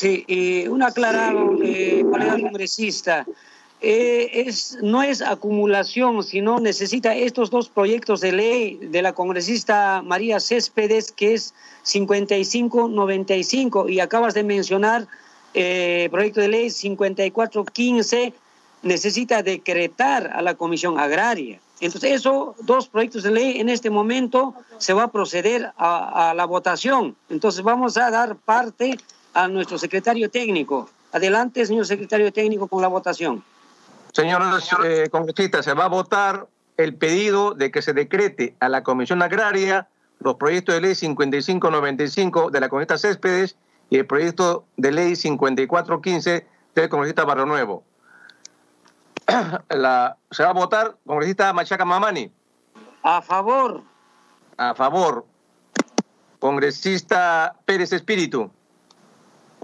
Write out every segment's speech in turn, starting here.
Sí, y un aclarado, eh, colega congresista. Eh, es, no es acumulación, sino necesita estos dos proyectos de ley de la congresista María Céspedes, que es 5595, y acabas de mencionar eh, proyecto de ley 5415, necesita decretar a la Comisión Agraria. Entonces, esos dos proyectos de ley en este momento se va a proceder a, a la votación. Entonces, vamos a dar parte a nuestro secretario técnico. Adelante, señor secretario técnico, con la votación. Señores eh, congresistas, se va a votar el pedido de que se decrete a la Comisión Agraria los proyectos de ley 5595 de la congresista Céspedes y el proyecto de ley 5415 del congresista Barrio Nuevo. La, se va a votar, congresista Machaca Mamani. A favor. A favor. Congresista Pérez Espíritu.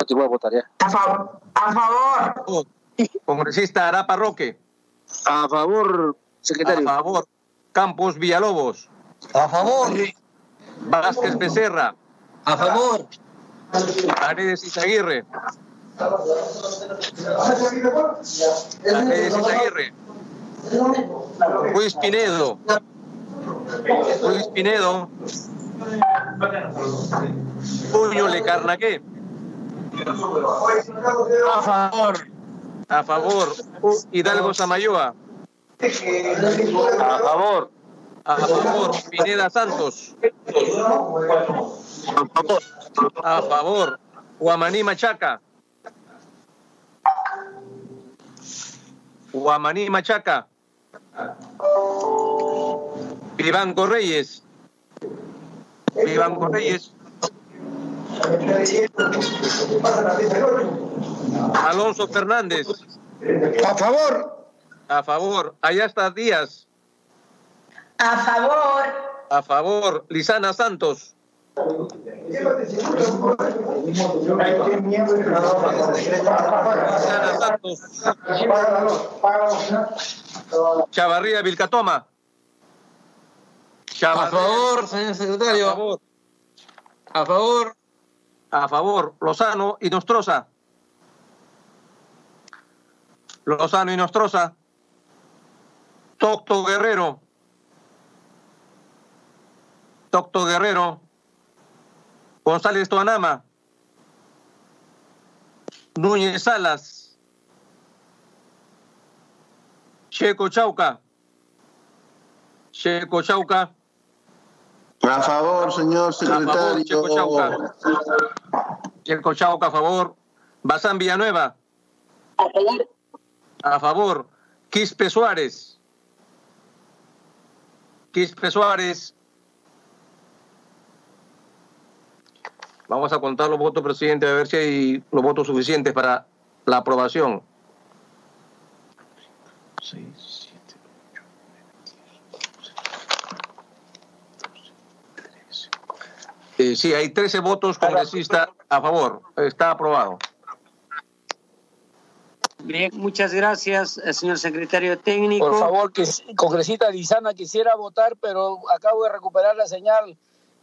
Te voy a votar ya. A, favor. a favor. Congresista Arapa Roque. A favor, secretario. A favor. Campos Villalobos. A favor. Vázquez Becerra. A favor. Paredes Izaguirre. Paredes Izaguirre. Luis Pinedo. Luis Pinedo. Puño Le Carnaqué. A favor. A favor. Hidalgo Samayoa. A favor. A favor. Pineda Santos. A favor. A favor. Guamaní Machaca. Guamaní Machaca. Vivanco Reyes. Vivanco Reyes. Alonso Fernández. A favor. A favor. Allá está Díaz. A favor. A favor. Lisana Santos. Lisana Santos. Chavarría Vilcatoma. A favor, señor A secretario. favor. A favor. A favor. Lozano y Nostroza. Lozano y Nostroza. Tocto Guerrero. Tocto Guerrero. González Toanama. Núñez Salas. Checo Chauca. Checo Chauca. A favor, señor Checo Chauca. secretario. Checo Chauca, a favor. Bazán Villanueva. A favor. A favor. Quispe Suárez. Quispe Suárez. Vamos a contar los votos, presidente, a ver si hay los votos suficientes para la aprobación. Eh, sí, hay 13 votos congresistas a favor. Está aprobado. Bien, muchas gracias, eh, señor secretario técnico. Por favor, que congresista Lizana quisiera votar, pero acabo de recuperar la señal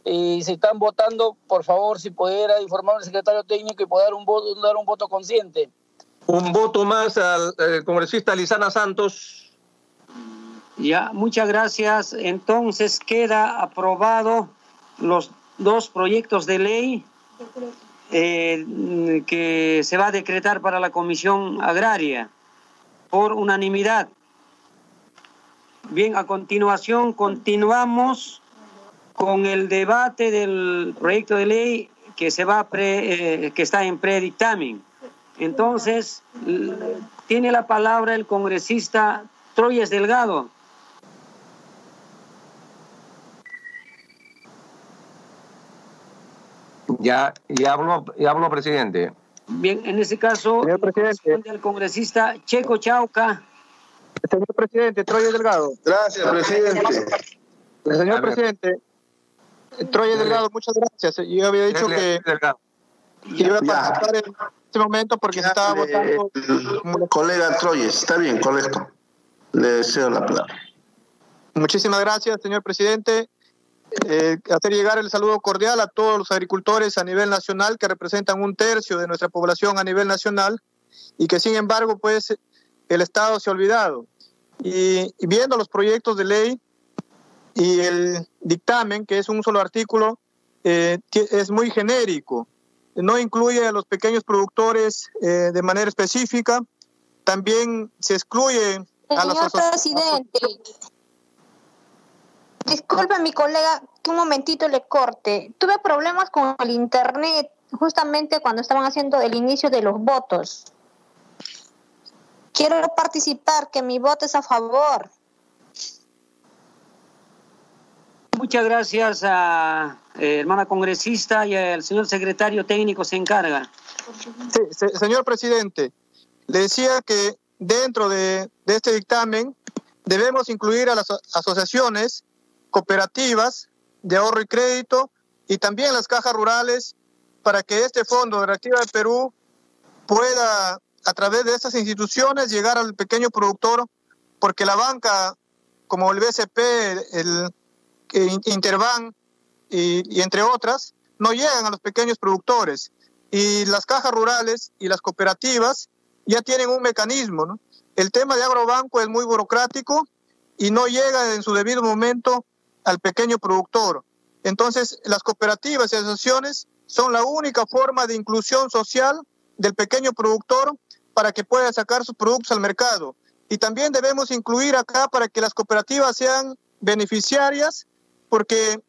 y se están votando, por favor, si pudiera informar al secretario técnico y poder dar un voto, dar un voto consciente. Un voto más al eh, congresista Lizana Santos. Ya, muchas gracias. Entonces queda aprobado los dos proyectos de ley eh, que se va a decretar para la Comisión Agraria por unanimidad. Bien, a continuación continuamos con el debate del proyecto de ley que se va pre- eh, que está en predictamen. Entonces, tiene la palabra el congresista Troyes Delgado. Ya, ya habló, ya habló, presidente. Bien, en ese caso, Señor presidente. al congresista Checo Chauca. Señor presidente, Troya Delgado. Gracias, presidente. Señor presidente, Troya Delgado, muchas gracias. Yo había dicho que Delgado. iba a Ya. participar en este momento porque se estaba Eh, votando. el colega Troyes, está bien, correcto. Le deseo la palabra. Muchísimas gracias, señor presidente. Eh, hacer llegar el saludo cordial a todos los agricultores a nivel nacional que representan un tercio de nuestra población a nivel nacional y que sin embargo pues el Estado se ha olvidado. Y, y viendo los proyectos de ley y el dictamen, que es un solo artículo, eh, es muy genérico, no incluye a los pequeños productores eh, de manera específica, también se excluye a las Señor presidente, disculpe mi colega que un momentito le corte. Tuve problemas con el internet justamente cuando estaban haciendo el inicio de los votos. Quiero participar, que mi voto es a favor. Muchas gracias a eh, hermana congresista y al señor secretario técnico se encarga. Sí, se- señor presidente, le decía que dentro de, de este dictamen debemos incluir a las aso- asociaciones, cooperativas de ahorro y crédito y también las cajas rurales para que este fondo de Reactiva de Perú pueda a través de estas instituciones llegar al pequeño productor porque la banca como el BCP, el, Interbank y, y entre otras no llegan a los pequeños productores y las cajas rurales y las cooperativas ya tienen un mecanismo. ¿no? El tema de agrobanco es muy burocrático y no llega en su debido momento al pequeño productor. Entonces, las cooperativas y asociaciones son la única forma de inclusión social del pequeño productor para que pueda sacar sus productos al mercado. Y también debemos incluir acá para que las cooperativas sean beneficiarias, porque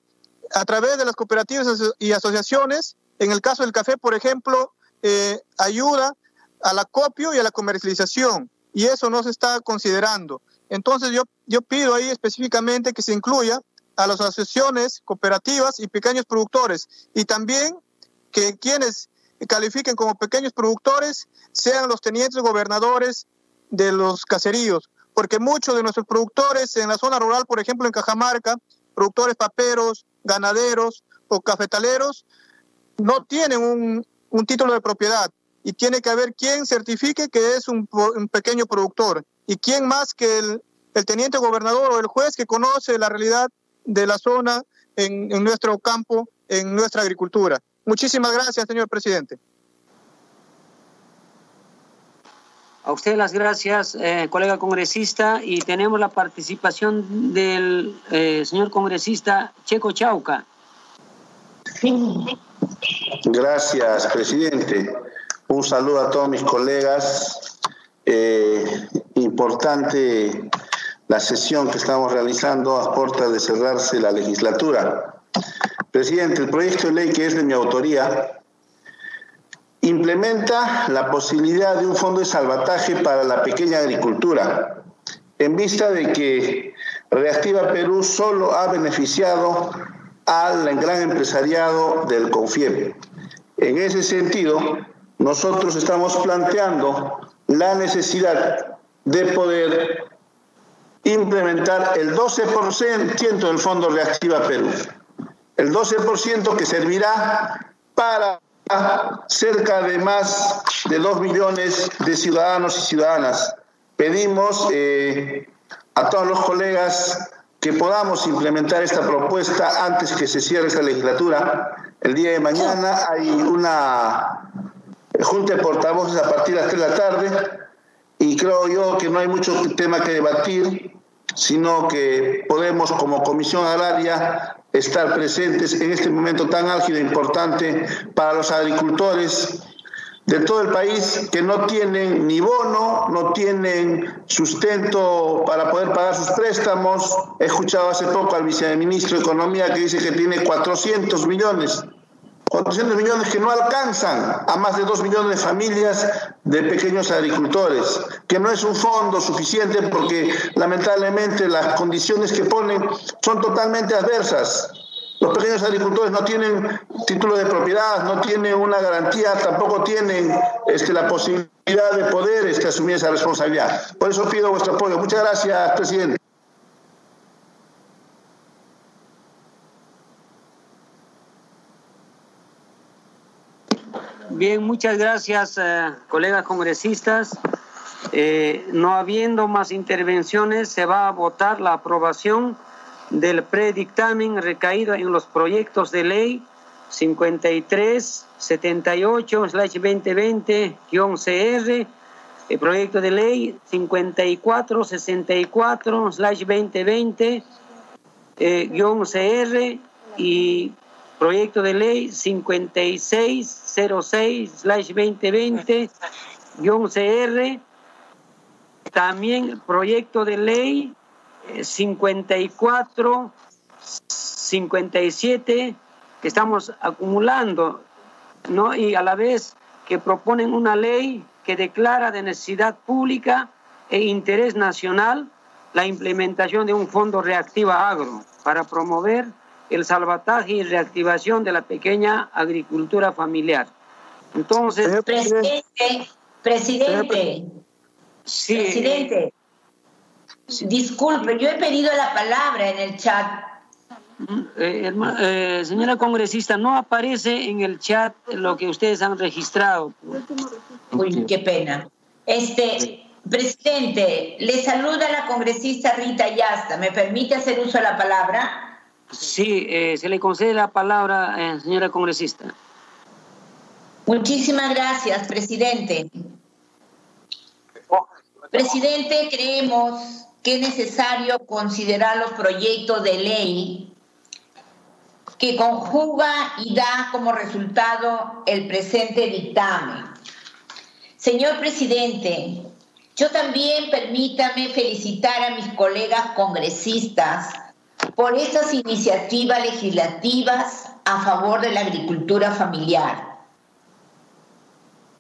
a través de las cooperativas y asociaciones, en el caso del café, por ejemplo, eh, ayuda al acopio y a la comercialización, y eso no se está considerando. Entonces yo, yo pido ahí específicamente que se incluya a las asociaciones, cooperativas y pequeños productores, y también que quienes califiquen como pequeños productores sean los tenientes gobernadores de los caseríos, porque muchos de nuestros productores en la zona rural, por ejemplo en Cajamarca, productores paperos, ganaderos o cafetaleros, no tienen un, un título de propiedad y tiene que haber quien certifique que es un, un pequeño productor. Y quién más que el, el, teniente gobernador o el juez que conoce la realidad de la zona en, en nuestro campo, en nuestra agricultura. Muchísimas gracias, señor presidente. A usted las gracias, eh, colega congresista, y tenemos la participación del eh, señor congresista Checo Chauca. Gracias, presidente. Un saludo a todos mis colegas. Eh, importante la sesión que estamos realizando a puertas de cerrarse la legislatura. Presidente, el proyecto de ley que es de mi autoría implementa la posibilidad de un fondo de salvataje para la pequeña agricultura, en vista de que Reactiva Perú solo ha beneficiado al gran empresariado del CONFIEP. En ese sentido, nosotros estamos planteando la necesidad de poder implementar el 12% del Fondo Reactiva Perú. El 12% que servirá para cerca de más de dos millones de ciudadanos y ciudadanas. Pedimos eh, a todos los colegas que podamos implementar esta propuesta antes que se cierre esta legislatura. El día de mañana hay una junta de portavoces a partir de las 3 de la tarde y creo yo que no hay mucho tema que debatir, sino que podemos como Comisión Agraria estar presentes en este momento tan álgido e importante para los agricultores de todo el país que no tienen ni bono, no tienen sustento para poder pagar sus préstamos. He escuchado hace poco al viceministro de Economía que dice que tiene 400 millones. 400 millones que no alcanzan a más de 2 millones de familias de pequeños agricultores, que no es un fondo suficiente porque lamentablemente las condiciones que ponen son totalmente adversas. Los pequeños agricultores no tienen título de propiedad, no tienen una garantía, tampoco tienen este, la posibilidad de poder este, asumir esa responsabilidad. Por eso pido vuestro apoyo. Muchas gracias, presidente. Bien, muchas gracias, eh, colegas congresistas. Eh, no habiendo más intervenciones, se va a votar la aprobación del predictamen recaído en los proyectos de ley 53 78 2020-CR, el proyecto de ley 54 64 2020 CR y proyecto de ley 5606 2020 CR también proyecto de ley 54 57 que estamos acumulando, ¿no? Y a la vez que proponen una ley que declara de necesidad pública e interés nacional la implementación de un fondo reactiva agro para promover el salvataje y reactivación de la pequeña agricultura familiar. Entonces, presidente, presidente, sí, presidente, disculpe, yo he pedido la palabra en el chat eh, eh, señora congresista, no aparece en el chat lo que ustedes han registrado. Uy, qué pena. Este, presidente, le saluda la congresista Rita Yasta. ¿Me permite hacer uso de la palabra? Sí, eh, se le concede la palabra, señora congresista. Muchísimas gracias, presidente. Presidente, creemos que es necesario considerar los proyectos de ley que conjuga y da como resultado el presente dictamen. Señor presidente, yo también permítame felicitar a mis colegas congresistas por estas iniciativas legislativas a favor de la agricultura familiar.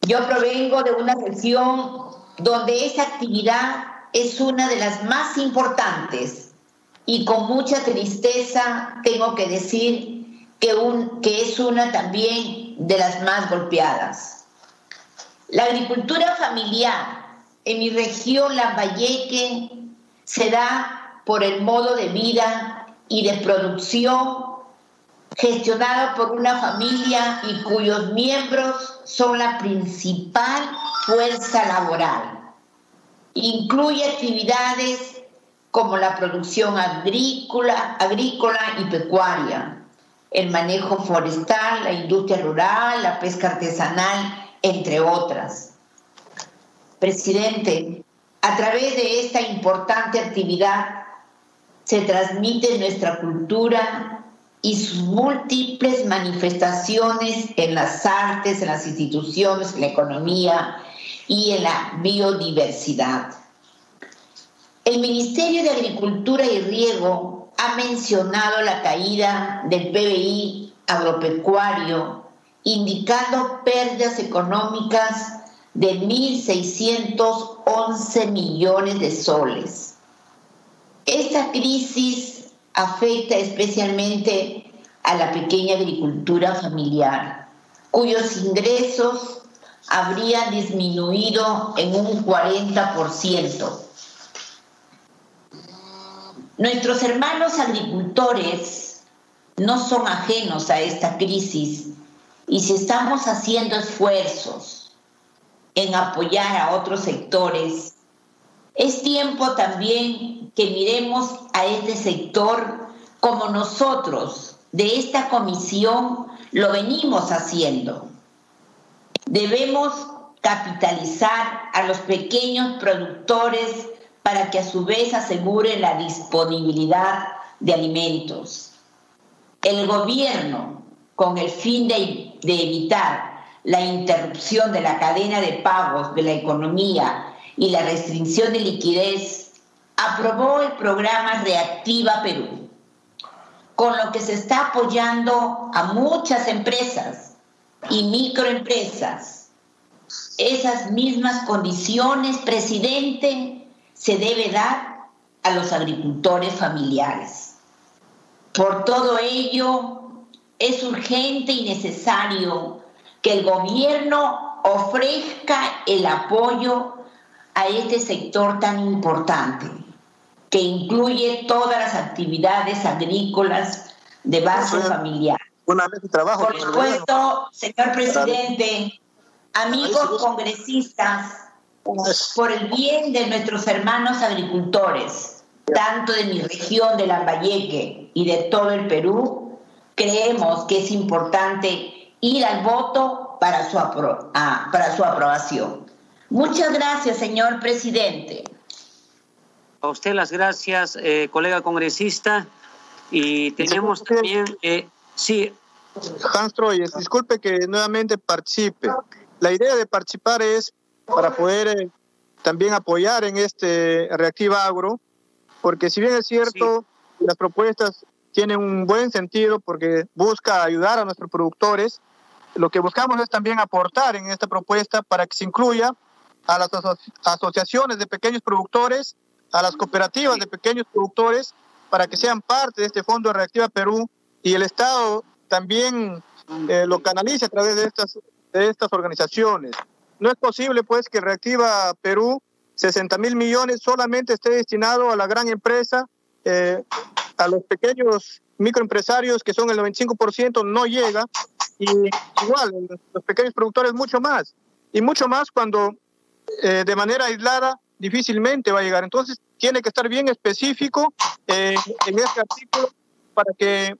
Yo provengo de una región donde esa actividad es una de las más importantes y con mucha tristeza tengo que decir que, un, que es una también de las más golpeadas. La agricultura familiar en mi región, Lambayeque, se da por el modo de vida y de producción gestionado por una familia y cuyos miembros son la principal fuerza laboral. Incluye actividades como la producción agrícola, agrícola y pecuaria, el manejo forestal, la industria rural, la pesca artesanal, entre otras. Presidente, a través de esta importante actividad se transmite nuestra cultura y sus múltiples manifestaciones en las artes, en las instituciones, en la economía y en la biodiversidad. El Ministerio de Agricultura y Riego ha mencionado la caída del PBI agropecuario, indicando pérdidas económicas de 1.611 millones de soles. Esta crisis afecta especialmente a la pequeña agricultura familiar, cuyos ingresos habrían disminuido en un 40%. Nuestros hermanos agricultores no son ajenos a esta crisis y si estamos haciendo esfuerzos en apoyar a otros sectores, es tiempo también que miremos a este sector como nosotros de esta comisión lo venimos haciendo. Debemos capitalizar a los pequeños productores para que a su vez asegure la disponibilidad de alimentos. El gobierno, con el fin de, evitar la interrupción de la cadena de pagos de la economía y la restricción de liquidez, aprobó el programa Reactiva Perú, con lo que se está apoyando a muchas empresas y microempresas. Esas mismas condiciones, presidente, se debe dar a los agricultores familiares. Por todo ello, es urgente y necesario que el gobierno ofrezca el apoyo a este sector tan importante, que incluye todas las actividades agrícolas de base familiar. Una vez trabajo Por supuesto, señor presidente, amigos congresistas, por el bien de nuestros hermanos agricultores, tanto de mi región de Lambayeque y de todo el Perú, creemos que es importante ir al voto para su, apro ah, para su aprobación. Muchas gracias, señor presidente. A usted las gracias, eh, colega congresista. Y tenemos también, eh, sí. Hans Troyes, disculpe que nuevamente participe. La idea de participar es para poder eh, también apoyar en este Reactiva Agro, porque si bien es cierto, las propuestas tienen un buen sentido porque busca ayudar a nuestros productores, lo que buscamos es también aportar en esta propuesta para que se incluya a las asociaciones de pequeños productores, a las cooperativas de pequeños productores, para que sean parte de este Fondo de Reactiva Perú. Y el Estado también eh, lo canalice a través de estas, de estas organizaciones. No es posible, pues, que Reactiva Perú, 60 mil millones, solamente esté destinado a la gran empresa, eh, a los pequeños microempresarios, que son el 95%, no llega, y igual, los pequeños productores mucho más, y mucho más cuando eh, de manera aislada difícilmente va a llegar. Entonces, tiene que estar bien específico eh, en este artículo para que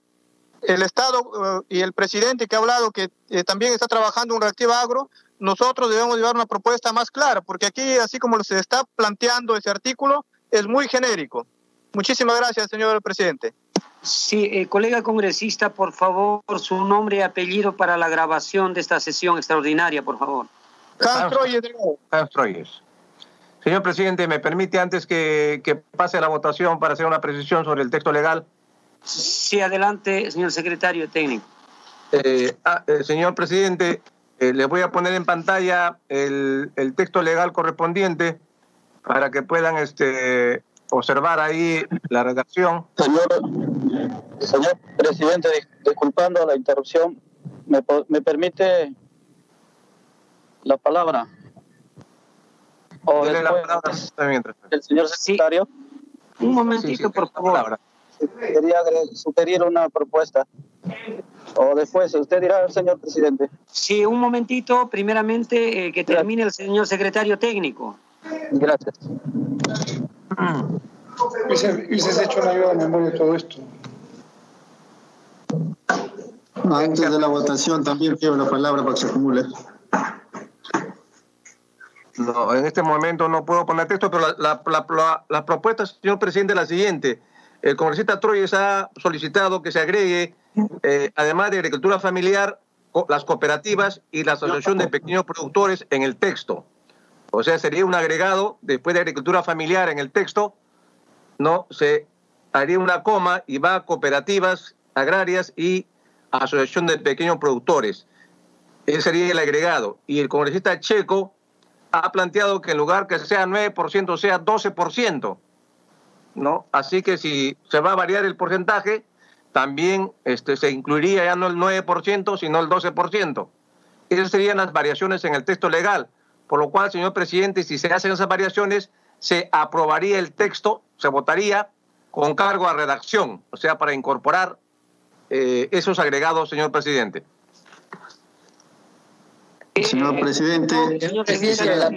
el Estado y el presidente que ha hablado que también está trabajando un reactiva agro, nosotros debemos llevar una propuesta más clara, porque aquí, así como se está planteando ese artículo, es muy genérico. Muchísimas gracias, señor presidente. Sí, eh, colega congresista, por favor, su nombre y apellido para la grabación de esta sesión extraordinaria, por favor. Hans Troyes. Señor presidente, ¿me permite antes que, que pase la votación para hacer una precisión sobre el texto legal? Sí, adelante, señor secretario técnico. Eh, ah, eh, señor presidente, eh, les voy a poner en pantalla el, el, texto legal correspondiente para que puedan este, observar ahí la redacción. Señor, señor presidente, disculpando la interrupción, ¿me, me permite la palabra? O después, la palabra el señor secretario. Sí. Un momentito, sí, sí, por favor. Quería sugerir una propuesta. O después, usted dirá, señor presidente. Sí, un momentito, primeramente, eh, que termine el señor secretario técnico. Gracias. Hubiese hecho una ayuda de memoria de todo esto. Antes de la votación también quiero la palabra para que se acumule. No, en este momento no puedo poner texto, pero la, la, la, la propuesta, señor presidente, es la siguiente. El congresista Troyes ha solicitado que se agregue, eh, además de agricultura familiar, las cooperativas y la asociación de pequeños productores en el texto. O sea, sería un agregado después de agricultura familiar en el texto, no se haría una coma y va a cooperativas agrarias y asociación de pequeños productores. Ese sería el agregado. Y el congresista checo ha planteado que en lugar que sea 9% sea 12%. ¿no? Así que si se va a variar el porcentaje, también este, se incluiría ya no el 9%, sino el 12%. Esas serían las variaciones en el texto legal. Por lo cual, señor presidente, si se hacen esas variaciones, se aprobaría el texto, se votaría con cargo a redacción, o sea, para incorporar eh, esos agregados, señor presidente. Señor presidente,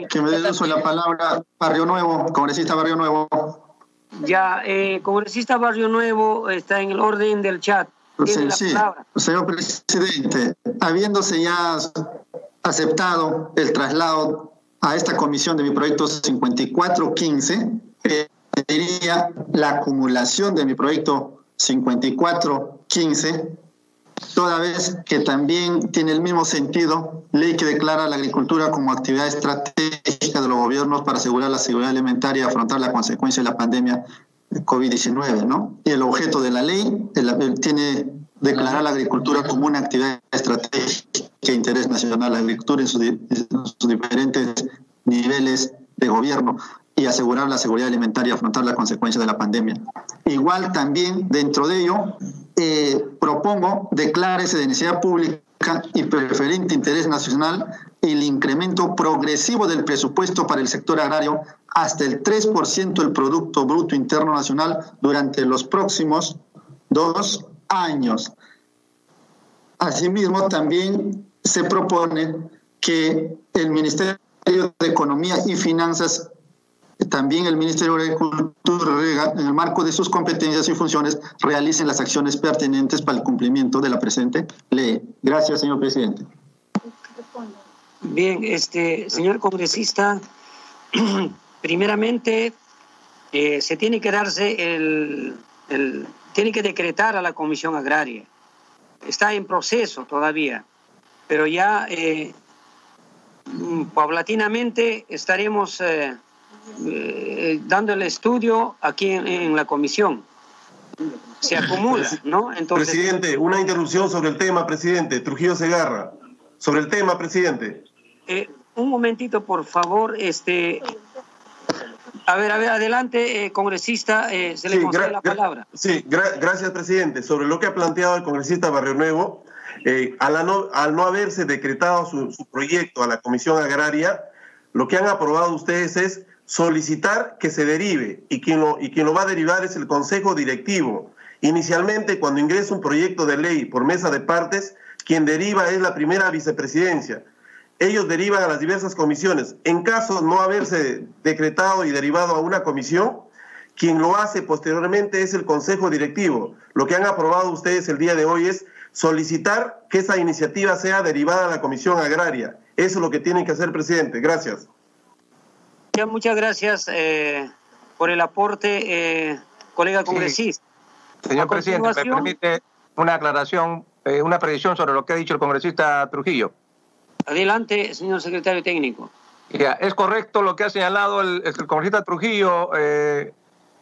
que me dé uso la palabra Barrio Nuevo, congresista Barrio Nuevo. Ya, eh, congresista Barrio Nuevo está en el orden del chat. Sí, sí. Señor presidente, habiéndose ya aceptado el traslado a esta comisión de mi proyecto 5415, pediría la acumulación de mi proyecto 5415 toda vez que también tiene el mismo sentido, ley que declara la agricultura como actividad estratégica de los gobiernos para asegurar la seguridad alimentaria y afrontar la consecuencia de la pandemia COVID-19, ¿no? Y el objeto de la ley tiene declarar la agricultura como una actividad estratégica de interés nacional, la agricultura en sus, en sus diferentes niveles de gobierno y asegurar la seguridad alimentaria y afrontar la consecuencia de la pandemia. Igual también dentro de ello eh, propongo declárese de necesidad pública y preferente interés nacional el incremento progresivo del presupuesto para el sector agrario hasta el 3% del Producto Bruto Interno Nacional durante los próximos dos años. Asimismo, también se propone que el Ministerio de Economía y Finanzas también el Ministerio de Agricultura, en el marco de sus competencias y funciones, realicen las acciones pertinentes para el cumplimiento de la presente ley. Gracias, señor presidente. Bien, este señor congresista, primeramente eh, se tiene que darse el, tiene que decretar a la Comisión Agraria. Está en proceso todavía, pero ya eh, paulatinamente estaremos eh, eh, dando el estudio aquí en, en, la comisión. Se acumula, ¿no? Entonces, presidente, una interrupción sobre el tema, presidente. Trujillo Segarra. Sobre el tema, presidente. Eh, un momentito, por favor. Este, a ver, a ver, adelante, eh, congresista, eh, se le concede la palabra. Sí, gra gracias, presidente. Sobre lo que ha planteado el congresista Barrio Nuevo, eh, al, no, al, no, haberse decretado su, su, proyecto a la Comisión Agraria, lo que han aprobado ustedes es solicitar que se derive y quien lo, y quien lo va a derivar es el Consejo Directivo. Inicialmente, cuando ingresa un proyecto de ley por mesa de partes, quien deriva es la primera vicepresidencia. Ellos derivan a las diversas comisiones. En caso de no haberse decretado y derivado a una comisión, quien lo hace posteriormente es el Consejo Directivo. Lo que han aprobado ustedes el día de hoy es solicitar que esa iniciativa sea derivada a la Comisión Agraria. Eso es lo que tienen que hacer, presidente. Gracias. Ya, muchas gracias eh, por el aporte, eh, colega congresista. Sí. Señor presidente, me permite una aclaración, eh, una predicción sobre lo que ha dicho el congresista Trujillo. Adelante, señor secretario técnico. Ya, es correcto lo que ha señalado el, el congresista Trujillo, el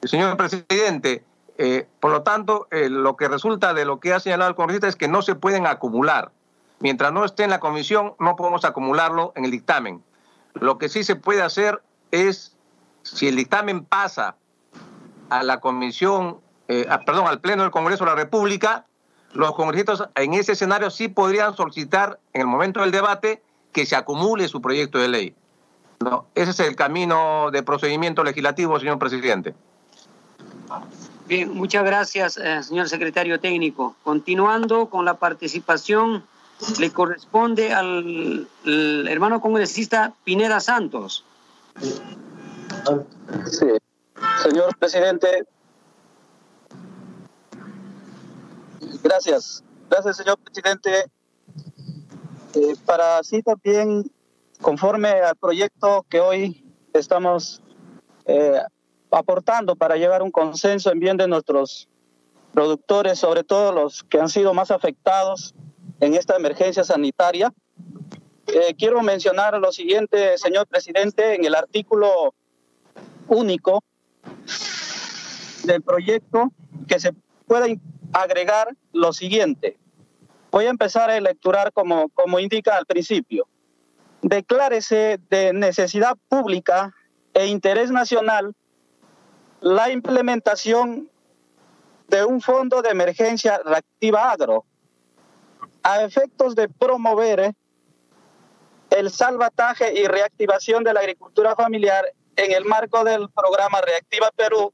señor presidente. Eh, por lo tanto, eh, lo que resulta de lo que ha señalado el congresista es que no se pueden acumular. Mientras no esté en la comisión, no podemos acumularlo en el dictamen. Lo que sí se puede hacer es, si el dictamen pasa a la comisión, eh, perdón, al Pleno del Congreso de la República, los congresistas en ese escenario sí podrían solicitar, en el momento del debate, que se acumule su proyecto de ley. No, ese es el camino de procedimiento legislativo, señor presidente. Bien, muchas gracias, eh, señor secretario técnico. Continuando con la participación, le corresponde al hermano congresista Pineda Santos. Sí. Señor presidente, gracias. Gracias, señor presidente. Eh, para así también, conforme al proyecto que hoy estamos eh, aportando para llevar un consenso en bien de nuestros productores, sobre todo los que han sido más afectados en esta emergencia sanitaria. Eh, quiero mencionar lo siguiente, señor presidente, en el artículo único del proyecto que se pueda agregar lo siguiente. Voy a empezar a lecturar como, como indica al principio. Declárese de necesidad pública e interés nacional la implementación de un fondo de emergencia reactiva agro a efectos de promover el salvataje y reactivación de la agricultura familiar en el marco del programa Reactiva Perú,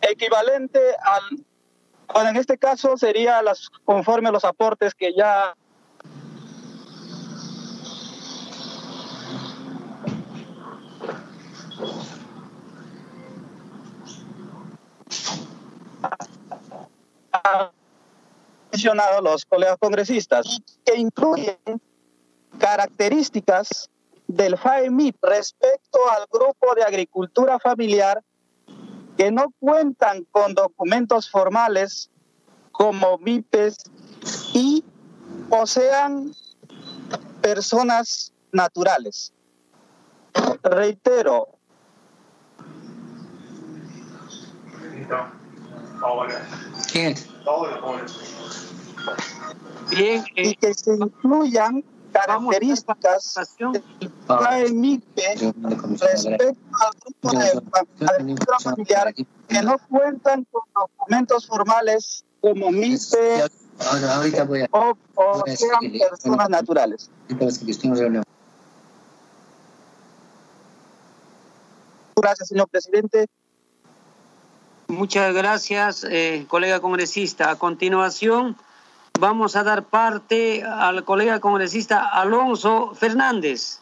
equivalente al, bueno, en este caso sería las, conforme a los aportes que ya mencionado los colegas congresistas, que incluyen características del FAEMIP respecto al grupo de agricultura familiar que no cuentan con documentos formales como MIPES y o sean personas naturales. Reitero, Bien. Bien, y que se incluyan características del MIPE respecto al grupo de agricultura familiar que no cuentan con documentos formales como MIPE Ahora, ahorita voy a, o, o voy a sean personas naturales. Gracias, señor presidente. Muchas gracias, eh, colega congresista. A continuación, vamos a dar parte al colega congresista Alonso Fernández.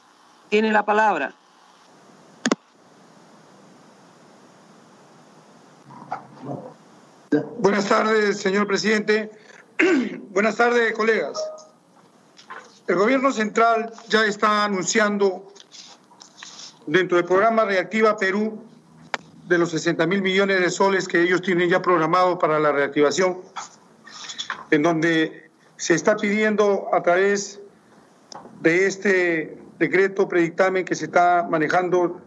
Tiene la palabra. Buenas tardes, señor presidente. Buenas tardes, colegas. El gobierno central ya está anunciando dentro del programa Reactiva Perú de los 60 mil millones de soles que ellos tienen ya programados para la reactivación en donde se está pidiendo a través de este decreto predictamen que se está manejando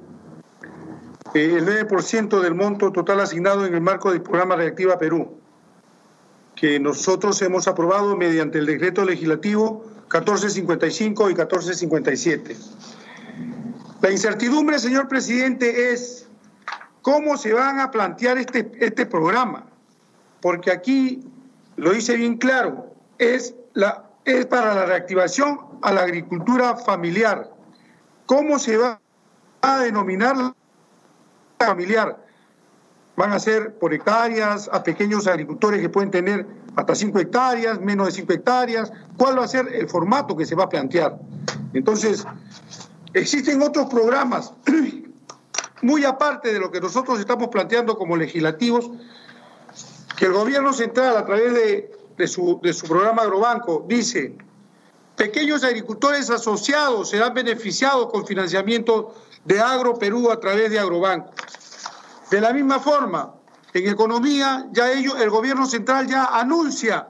eh, el 9% del monto total asignado en el marco del programa Reactiva Perú, que nosotros hemos aprobado mediante el decreto legislativo 1455 y 1457. La incertidumbre, señor presidente, es cómo se van a plantear este, este programa, porque aquí lo dice bien claro, es, la, es para la reactivación a la agricultura familiar. ¿Cómo se va a denominar familiar. Van a ser por hectáreas a pequeños agricultores que pueden tener hasta 5 hectáreas, menos de 5 hectáreas. ¿Cuál va a ser el formato que se va a plantear? Entonces, existen otros programas, muy aparte de lo que nosotros estamos planteando como legislativos, que el gobierno central a través de, su, programa Agrobanco dice, pequeños agricultores asociados serán beneficiados con financiamiento de Agro Perú a través de Agrobanco. De la misma forma, en economía, ya el gobierno central ya anuncia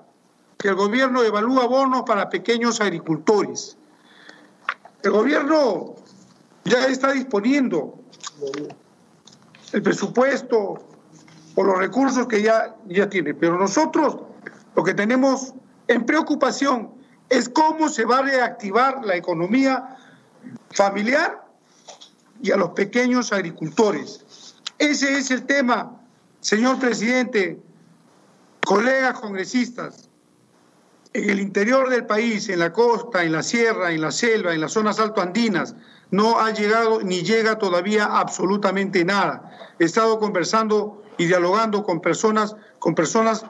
que el gobierno evalúa bonos para pequeños agricultores. El gobierno ya está disponiendo el presupuesto o los recursos que ya, ya tiene, pero nosotros lo que tenemos en preocupación es cómo se va a reactivar la economía familiar y a los pequeños agricultores. Ese es el tema, señor presidente, colegas congresistas. En el interior del país, en la costa, en la sierra, en la selva, en las zonas altoandinas, no ha llegado ni llega todavía absolutamente nada. He estado conversando y dialogando con personas, con personas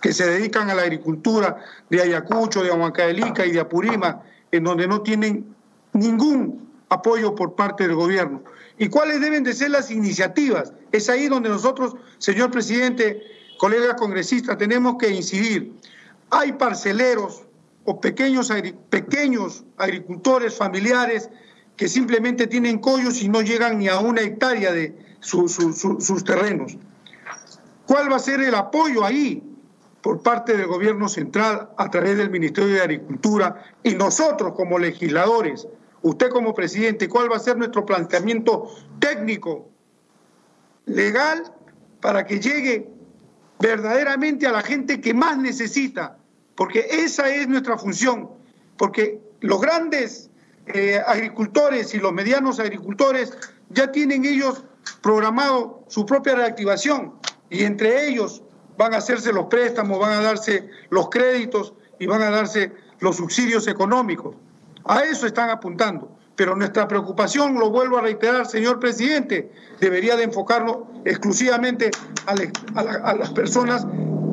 que se dedican a la agricultura de Ayacucho, de Huancaelica y de Apurima, en donde no tienen ningún apoyo por parte del gobierno. ¿Y cuáles deben de ser las iniciativas? Es ahí donde nosotros, señor presidente, colegas congresistas, tenemos que incidir. Hay parceleros o pequeños, pequeños agricultores familiares que simplemente tienen collos y no llegan ni a una hectárea de sus terrenos. ¿Cuál va a ser el apoyo ahí por parte del gobierno central a través del Ministerio de Agricultura y nosotros como legisladores? usted como presidente, cuál va a ser nuestro planteamiento técnico, legal, para que llegue verdaderamente a la gente que más necesita, porque esa es nuestra función, porque los grandes eh, agricultores y los medianos agricultores ya tienen ellos programado su propia reactivación y entre ellos van a hacerse los préstamos, van a darse los créditos y van a darse los subsidios económicos. A eso están apuntando. Pero nuestra preocupación, lo vuelvo a reiterar, señor presidente, debería de enfocarnos exclusivamente a, las personas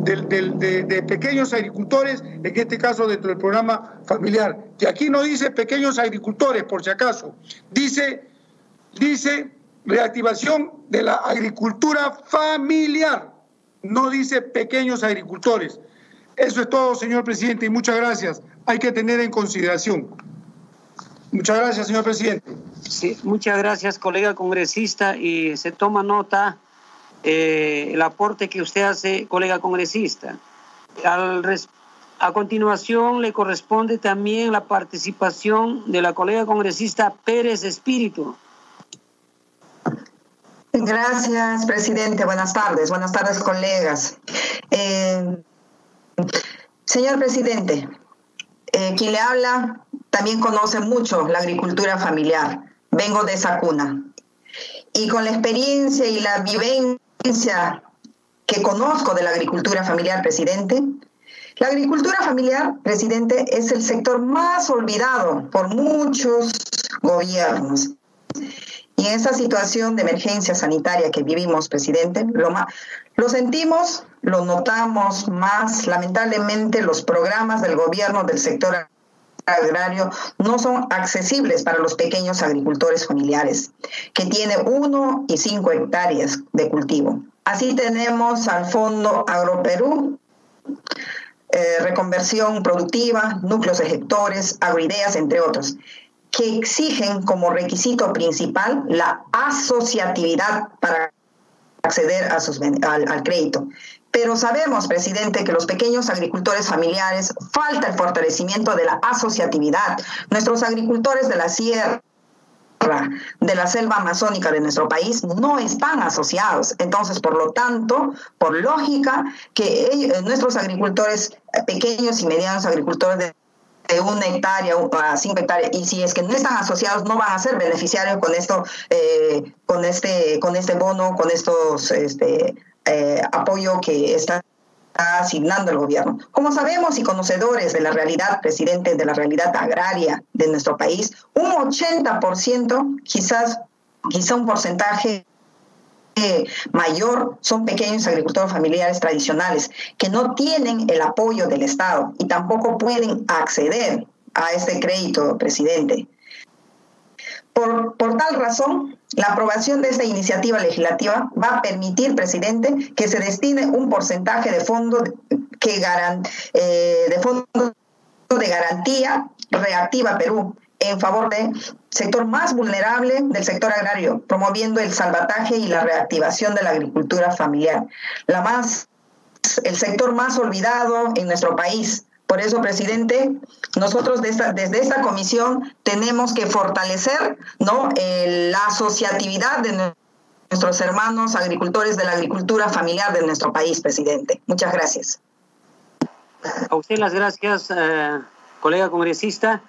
de, pequeños agricultores, en este caso dentro del programa familiar. Y aquí no dice pequeños agricultores, por si acaso, dice, dice reactivación de la agricultura familiar, no dice pequeños agricultores. Eso es todo, señor presidente, y muchas gracias. Hay que tener en consideración. Muchas gracias, señor presidente. Sí, muchas gracias, colega congresista, y se toma nota eh, el aporte que usted hace, colega congresista. a continuación, le corresponde también la participación de la colega congresista Pérez Espíritu. Gracias, presidente. Buenas tardes. Buenas tardes, colegas. Eh, señor presidente, eh, quien le habla también conoce mucho la agricultura familiar. Vengo de esa cuna. Y con la experiencia y la vivencia que conozco de la agricultura familiar, presidente, la agricultura familiar, presidente, es el sector más olvidado por muchos gobiernos. Y en esa situación de emergencia sanitaria que vivimos, presidente, lo, lo sentimos, lo notamos más. Lamentablemente, los programas del gobierno del sector agrario no son accesibles para los pequeños agricultores familiares, que tienen uno y cinco hectáreas de cultivo. Así tenemos al Fondo AgroPerú, eh, reconversión productiva, núcleos ejectores, agroideas, entre otros, que exigen como requisito principal la asociatividad para acceder a sus, al, crédito. Pero sabemos, presidente, que los pequeños agricultores familiares falta el fortalecimiento de la asociatividad. Nuestros agricultores de la sierra de la selva amazónica de nuestro país no están asociados. Entonces, por lo tanto, por lógica, que nuestros agricultores pequeños y medianos agricultores de de una hectárea a cinco hectáreas y si es que no están asociados no van a ser beneficiarios con esto eh, con este con este bono con estos este eh, apoyo que está asignando el gobierno. Como sabemos y conocedores de la realidad, presidente, de la realidad agraria de nuestro país, un 80%, quizás, quizá un porcentaje mayor son pequeños agricultores familiares tradicionales que no tienen el apoyo del Estado y tampoco pueden acceder a este crédito, presidente. Por, por, tal razón, la aprobación de esta iniciativa legislativa va a permitir, presidente, que se destine un porcentaje de fondo que eh, de fondo de garantía reactiva Perú en favor del sector más vulnerable del sector agrario, promoviendo el salvataje y la reactivación de la agricultura familiar, la más, el sector más olvidado en nuestro país. Por eso, presidente, nosotros desde esta comisión tenemos que fortalecer ¿no? la asociatividad de nuestros hermanos agricultores de la agricultura familiar de nuestro país, presidente. Muchas gracias. A usted las gracias, eh, colega congresista.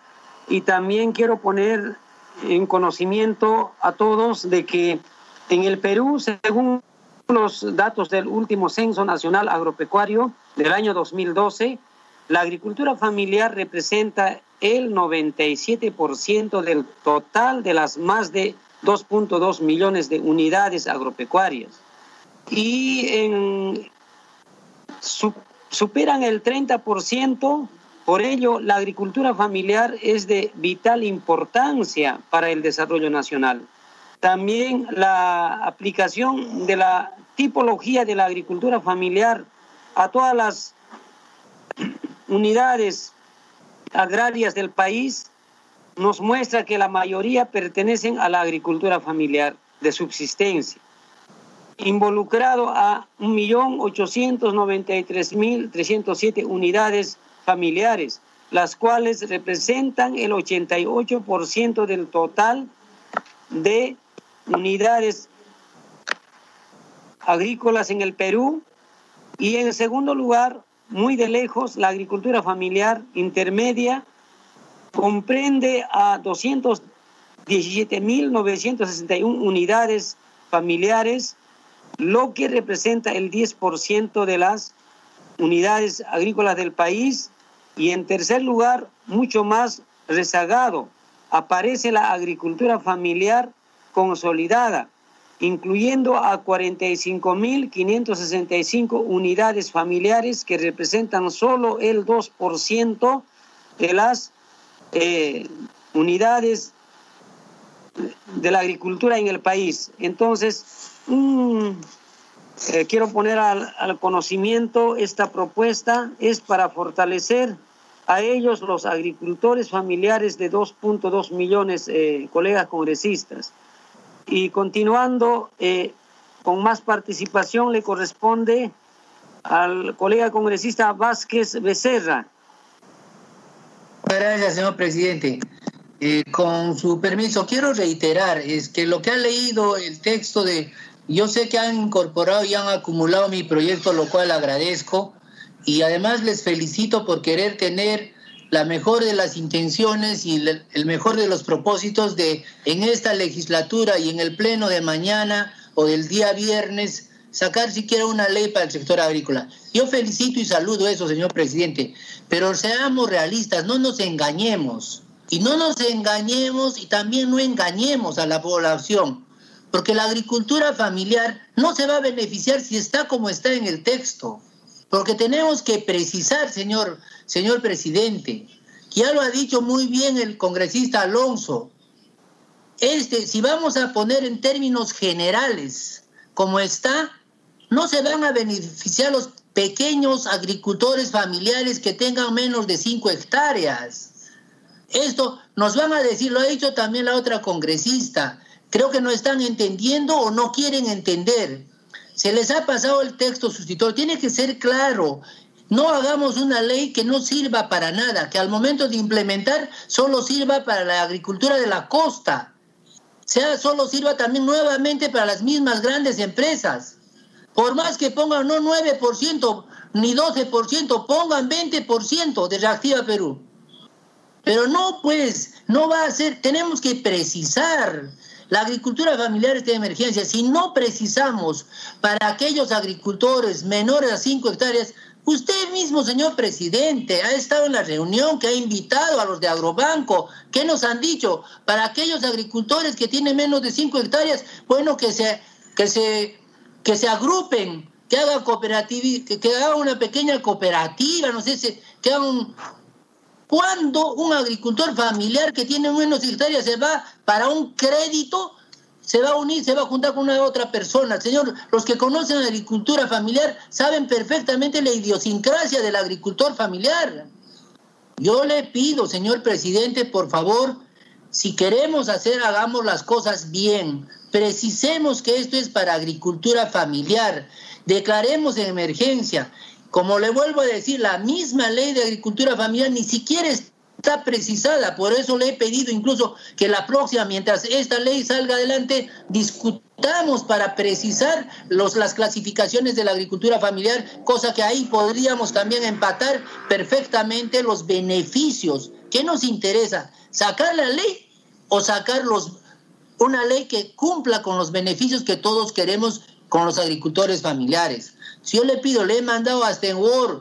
Y también quiero poner en conocimiento a todos de que en el Perú, según los datos del último Censo Nacional Agropecuario del año 2012, la agricultura familiar representa el 97% del total de las más de 2.2 millones de unidades agropecuarias. Y en, superan el 30% por ello, la agricultura familiar es de vital importancia para el desarrollo nacional. También la aplicación de la tipología de la agricultura familiar a todas las unidades agrarias del país nos muestra que la mayoría pertenecen a la agricultura familiar de subsistencia, involucrado a 1.893.307 unidades familiares, las cuales representan el 88% del total de unidades agrícolas en el Perú. Y en segundo lugar, muy de lejos, la agricultura familiar intermedia comprende a 217.961 unidades familiares, lo que representa el 10% de las unidades agrícolas del país y en tercer lugar, mucho más rezagado, aparece la agricultura familiar consolidada, incluyendo a 45.565 unidades familiares que representan solo el 2% de las eh, unidades de la agricultura en el país. Entonces, eh, quiero poner al, al conocimiento esta propuesta, es para fortalecer a ellos los agricultores familiares de 2.2 millones eh, colegas congresistas. Y continuando eh, con más participación le corresponde al colega congresista Vázquez Becerra. Gracias, señor presidente. Eh, con su permiso, quiero reiterar es que lo que ha leído el texto de, yo sé que han incorporado y han acumulado mi proyecto, lo cual agradezco, y además les felicito por querer tener la mejor de las intenciones y el mejor de los propósitos de en esta legislatura y en el pleno de mañana o del día viernes sacar siquiera una ley para el sector agrícola. Yo felicito y saludo eso, señor presidente, pero seamos realistas, no nos engañemos. Y no nos engañemos y también no engañemos a la población, porque la agricultura familiar no se va a beneficiar si está como está en el texto. Porque tenemos que precisar, señor, señor presidente, que ya lo ha dicho muy bien el congresista Alonso. Este, si vamos a poner en términos generales como está, no se van a beneficiar los pequeños agricultores familiares que tengan menos de 5 hectáreas. Esto nos van a decir, lo ha dicho también la otra congresista, creo que no están entendiendo o no quieren entender. Se les ha pasado el texto sustituto, tiene que ser claro. No hagamos una ley que no sirva para nada, que al momento de implementar solo sirva para la agricultura de la costa, sea solo sirva también nuevamente para las mismas grandes empresas. Por más que pongan no 9% ni 12%, pongan 20% de Reactiva Perú. Pero no, pues, no va a ser, tenemos que precisar. La agricultura familiar está de emergencia. Si no precisamos para aquellos agricultores menores a 5 hectáreas, usted mismo, señor presidente, ha estado en la reunión que ha invitado a los de Agrobanco. ¿Qué nos han dicho? Para aquellos agricultores que tienen menos de 5 hectáreas, bueno, que se, que se, que se agrupen, que hagan que, que hagan una pequeña cooperativa, no sé, que hagan cuando un agricultor familiar que tiene menos hectáreas se va para un crédito, se va a unir, se va a juntar con una otra persona. Señor, los que conocen la agricultura familiar saben perfectamente la idiosincrasia del agricultor familiar. Yo le pido, señor presidente, por favor, si queremos hacer, hagamos las cosas bien. Precisemos que esto es para agricultura familiar. Declaremos en emergencia. Como le vuelvo a decir, la misma ley de agricultura familiar ni siquiera está precisada. Por eso le he pedido incluso que la próxima, mientras esta ley salga adelante, discutamos para precisar los, las clasificaciones de la agricultura familiar, cosa que ahí podríamos también empatar perfectamente los beneficios. ¿Qué nos interesa? ¿Sacar la ley o sacar los, una ley que cumpla con los beneficios que todos queremos con los agricultores familiares? Si yo le pido, le he mandado hasta en Word,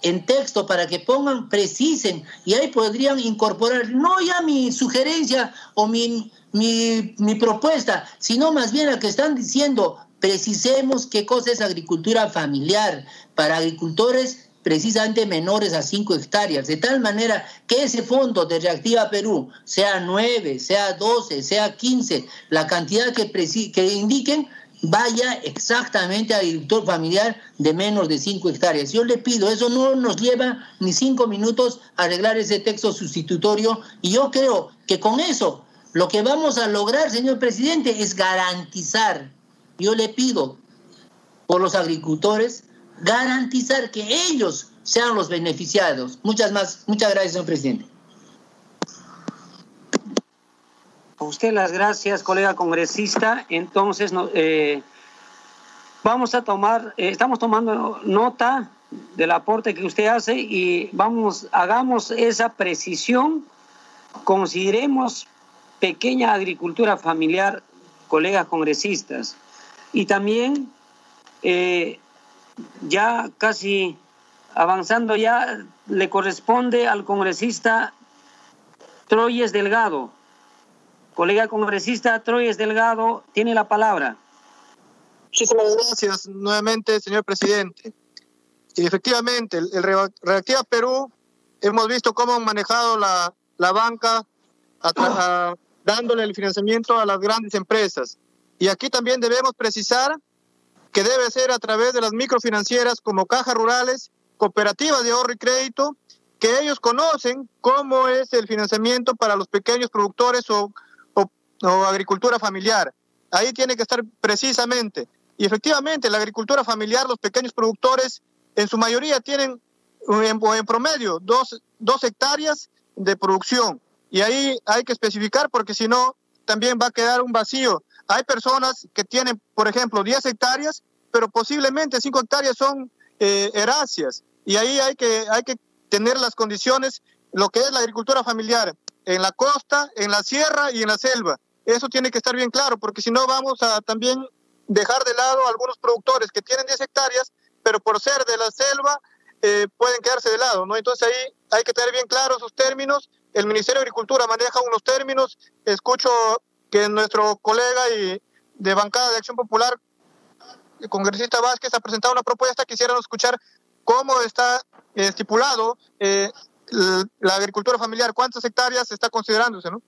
en texto, para que pongan, precisen, y ahí podrían incorporar, no ya mi sugerencia o mi, mi, propuesta, sino más bien la que están diciendo, precisemos qué cosa es agricultura familiar. Para agricultores precisamente menores a 5 hectáreas, de tal manera que ese fondo de Reactiva Perú, sea 9, sea 12, sea 15, la cantidad que, que indiquen, vaya exactamente agricultor familiar de menos de 5 hectáreas. Yo le pido, eso no nos lleva ni cinco minutos a arreglar ese texto sustitutorio y yo creo que con eso lo que vamos a lograr, señor presidente, es garantizar, yo le pido por los agricultores, garantizar que ellos sean los beneficiados. Muchas más, muchas gracias, señor presidente. Usted las gracias, colega congresista. Entonces, eh, vamos a tomar, eh, estamos tomando nota del aporte que usted hace y vamos, hagamos esa precisión, consideremos pequeña agricultura familiar, colegas congresistas. Y también, eh, ya casi avanzando, ya le corresponde al congresista Troyes Delgado Colega congresista Troyes Delgado, tiene la palabra. Muchísimas gracias nuevamente, señor presidente. Y efectivamente, el, Reactiva Perú, hemos visto cómo han manejado la, la banca dándole el financiamiento a las grandes empresas. Y aquí también debemos precisar que debe ser a través de las microfinancieras como cajas rurales, cooperativas de ahorro y crédito, que ellos conocen cómo es el financiamiento para los pequeños productores o o agricultura familiar. Ahí tiene que estar precisamente. Y efectivamente, la agricultura familiar, los pequeños productores, en su mayoría tienen en, promedio dos, dos hectáreas de producción. Y ahí hay que especificar porque si no, también va a quedar un vacío. Hay personas que tienen, por ejemplo, 10 hectáreas, pero posiblemente 5 hectáreas son eh, heráceas. Y ahí hay que, hay que tener las condiciones, lo que es la agricultura familiar, en la costa, en la sierra y en la selva. Eso tiene que estar bien claro, porque si no vamos a también dejar de lado a algunos productores que tienen 10 hectáreas, pero por ser de la selva eh, pueden quedarse de lado, ¿no? Entonces ahí hay que tener bien claros sus términos. El Ministerio de Agricultura maneja unos términos. Escucho que nuestro colega y de bancada de Acción Popular, el congresista Vázquez, ha presentado una propuesta. Quisiéramos escuchar cómo está estipulado eh, la agricultura familiar, cuántas hectáreas está considerándose, ¿no?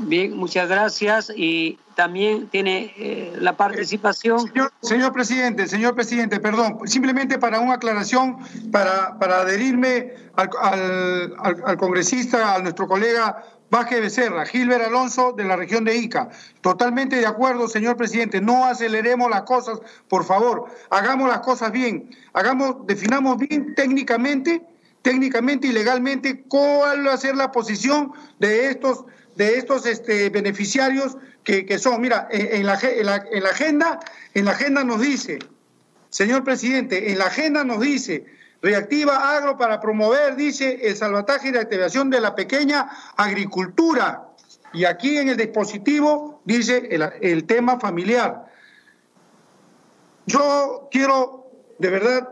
Bien, muchas gracias y también tiene eh, la participación. Señor, señor, presidente, señor presidente, perdón, simplemente para una aclaración, para, para adherirme al, al, al, congresista, a nuestro colega Vázquez Becerra, Gilbert Alonso de la región de Ica. Totalmente de acuerdo, señor presidente. No aceleremos las cosas, por favor. Hagamos las cosas bien. Hagamos, definamos bien técnicamente, técnicamente y legalmente cuál va a ser la posición de estos de estos este, beneficiarios que, son, mira, en la, en, la, en la agenda, en la agenda nos dice, señor presidente, en la agenda nos dice, reactiva agro para promover, dice, el salvataje y la activación de la pequeña agricultura. Y aquí en el dispositivo dice el, el tema familiar. Yo quiero de verdad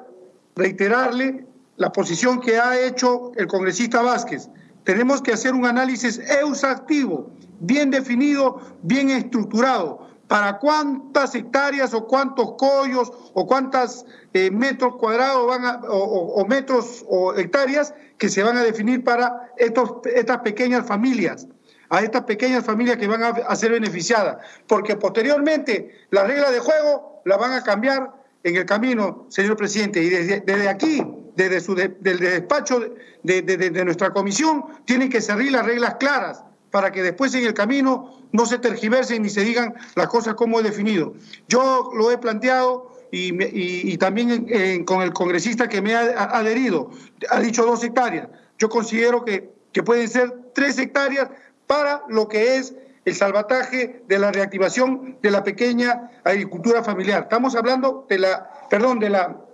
reiterarle la posición que ha hecho el congresista Vázquez tenemos que hacer un análisis exhaustivo, bien definido, bien estructurado, para cuántas hectáreas o cuántos collos o cuántos eh, metros cuadrados van o, metros o hectáreas que se van a definir para estos, estas pequeñas familias, a estas pequeñas familias que van a, a ser beneficiadas, porque posteriormente las reglas de juego las van a cambiar en el camino, señor presidente, y desde aquí desde su del despacho de, nuestra comisión, tienen que servir las reglas claras para que después en el camino no se tergiversen ni se digan las cosas como he definido. Yo lo he planteado y, también con el congresista que me ha adherido, ha dicho dos hectáreas. Yo considero que, que pueden ser tres hectáreas para lo que es el salvataje de la reactivación de la pequeña agricultura familiar. Estamos hablando de la, perdón, de la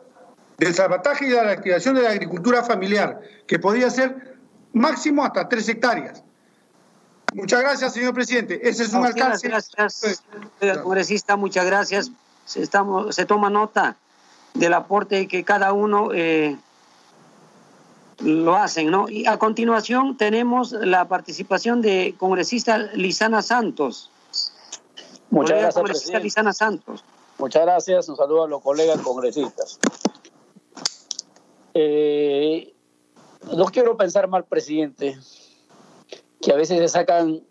del salvataje y de la activación de la agricultura familiar, que podría ser máximo hasta tres hectáreas. Muchas gracias, señor presidente. Ese es un alcance. Gracias, congresista, muchas gracias. Se, estamos, se toma nota del aporte que cada uno eh, lo hacen, ¿no? Y a continuación tenemos la participación de congresista Lisana Santos. Muchas gracias, congresista Lisana Santos. Muchas gracias. Un saludo a los colegas congresistas. Eh, no quiero pensar mal, presidente, que a veces se sacan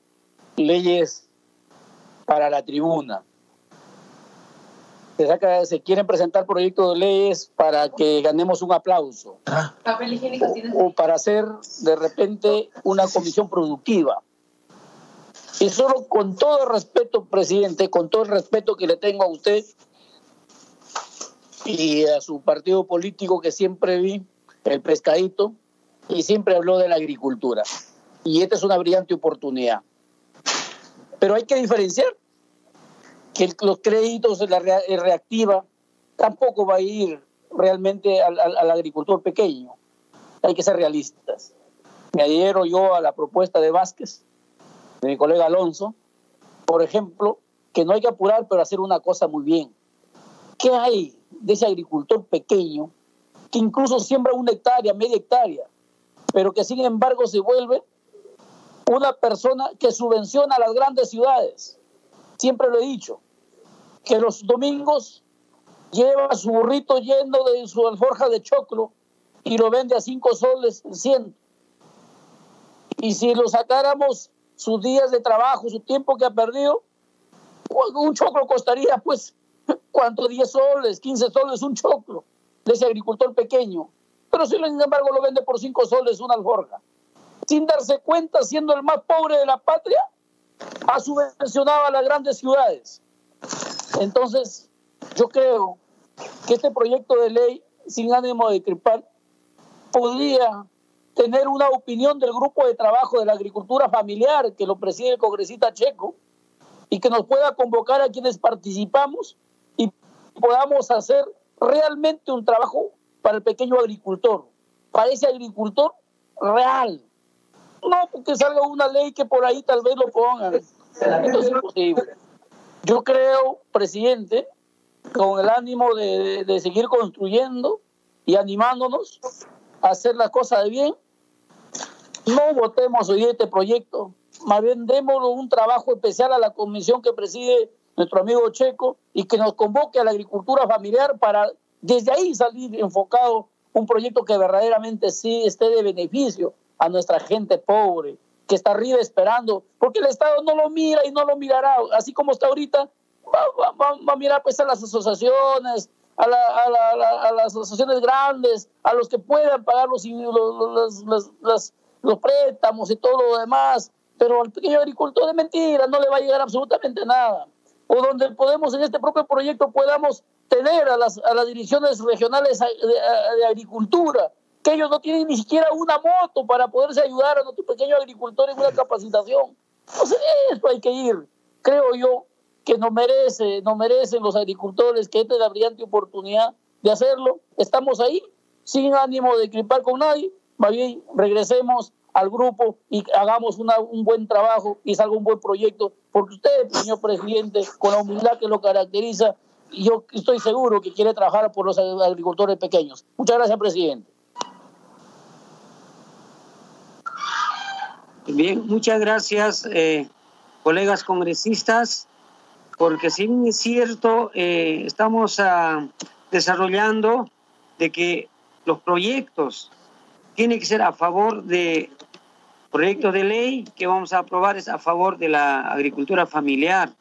leyes para la tribuna. Se, saca, se quieren presentar proyectos de leyes para que ganemos un aplauso. O para hacer de repente una comisión productiva. Y solo con todo el respeto, presidente, con todo el respeto que le tengo a usted, y a su partido político que siempre vi, el pescadito, y siempre habló de la agricultura. Y esta es una brillante oportunidad. Pero hay que diferenciar que los créditos de la reactiva tampoco va a ir realmente al, al, agricultor pequeño. Hay que ser realistas. Me adhiero yo a la propuesta de Vázquez, de mi colega Alonso, por ejemplo, que no hay que apurar, pero hacer una cosa muy bien. ¿Qué hay de ese agricultor pequeño que incluso siembra una hectárea, media hectárea, pero que sin embargo se vuelve una persona que subvenciona a las grandes ciudades. Siempre lo he dicho, que los domingos lleva su burrito lleno de su alforja de choclo y lo vende a cinco soles el ciento. Y si lo sacáramos sus días de trabajo, su tiempo que ha perdido, un choclo costaría pues ¿Cuánto? 10 soles, 15 soles, un choclo de ese agricultor pequeño. Pero sin embargo lo vende por 5 soles una alforja. Sin darse cuenta, siendo el más pobre de la patria, ha subvencionado a las grandes ciudades. Entonces, yo creo que este proyecto de ley, sin ánimo de cripar, podría tener una opinión del grupo de trabajo de la agricultura familiar que lo preside el congresista checo y que nos pueda convocar a quienes participamos podamos hacer realmente un trabajo para el pequeño agricultor, para ese agricultor real. No porque salga una ley que por ahí tal vez lo pongan. Esto es imposible. Yo creo, presidente, con el ánimo de, de seguir construyendo y animándonos a hacer las cosas de bien, no votemos hoy este proyecto, más bien un trabajo especial a la comisión que preside nuestro amigo Checo, y que nos convoque a la agricultura familiar para desde ahí salir enfocado un proyecto que verdaderamente sí esté de beneficio a nuestra gente pobre, que está arriba esperando, porque el Estado no lo mira y no lo mirará, así como está ahorita, va, va, va a mirar pues a las asociaciones, a, la, a, la, a, las asociaciones grandes, a los que puedan pagar los, los, los, los, los préstamos y todo lo demás, pero al pequeño agricultor de mentira no le va a llegar absolutamente nada. O donde podemos en este propio proyecto podamos tener a las, a las direcciones regionales de, agricultura, que ellos no tienen ni siquiera una moto para poderse ayudar a nuestro pequeño agricultor en una capacitación. Entonces, esto hay que ir, creo yo, que no merece, no merecen los agricultores que esta es la brillante oportunidad de hacerlo. Estamos ahí, sin ánimo de clipar con nadie, más bien regresemos al grupo y hagamos una, un buen trabajo y salga un buen proyecto, porque usted, señor presidente, con la humildad que lo caracteriza, yo estoy seguro que quiere trabajar por los agricultores pequeños. Muchas gracias, presidente. Bien, muchas gracias, eh, colegas congresistas, porque si es cierto, eh, estamos ah, desarrollando de que los proyectos tienen que ser a favor de proyectos de ley que vamos a aprobar es a favor de la agricultura familiar.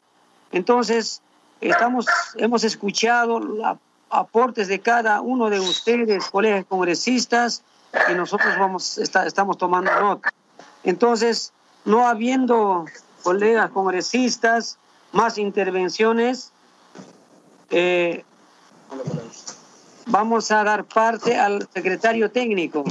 Entonces, estamos, hemos escuchado los aportes de cada uno de ustedes, colegas congresistas, y nosotros vamos, estamos tomando nota. Entonces, no habiendo colegas congresistas, más intervenciones, eh, vamos a dar parte al secretario técnico.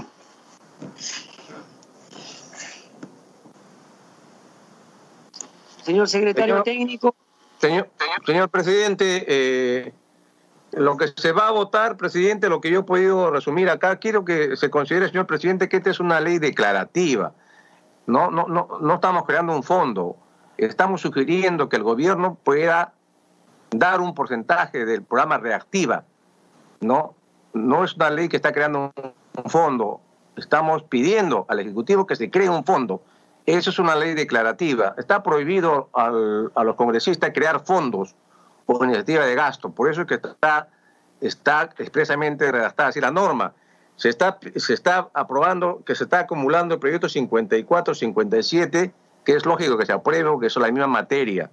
Señor secretario técnico. Señor, señor presidente, eh, lo que se va a votar, presidente, lo que yo he podido resumir acá, quiero que se considere, señor presidente, que esta es una ley declarativa. No, no, no, no estamos creando un fondo. Estamos sugiriendo que el gobierno pueda dar un porcentaje del programa reactiva. No, no es una ley que está creando un fondo. Estamos pidiendo al Ejecutivo que se cree un fondo. Eso es una ley declarativa. Está prohibido al, a los congresistas crear fondos o iniciativa de gasto. Por eso es que está, está expresamente redactada así la norma se está, se está aprobando, que se está acumulando el proyecto 54, 57, que es lógico que se apruebe, que son la misma materia,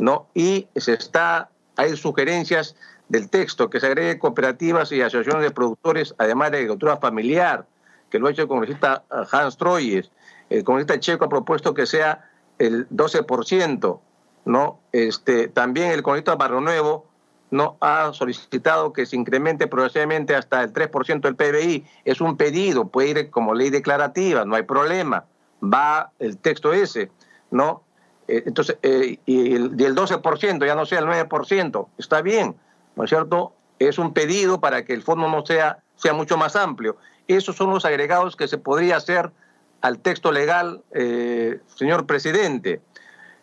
¿no? Y se está, hay sugerencias del texto que se agregue cooperativas y asociaciones de productores, además de agricultura familiar, que lo ha hecho el congresista eh, Hans Troyes. El congresista checo ha propuesto que sea el 12%, ¿no? Este, también el congresista Barro Nuevo no ha solicitado que se incremente progresivamente hasta el 3% del PBI. Es un pedido, puede ir como ley declarativa, no hay problema. Va el texto ese, ¿no? Eh, entonces, eh, y el, 12%, ya no sea el 9%, está bien, ¿no es cierto? Es un pedido para que el fondo no sea, sea mucho más amplio. Esos son los agregados que se podría hacer al texto legal, eh, señor presidente.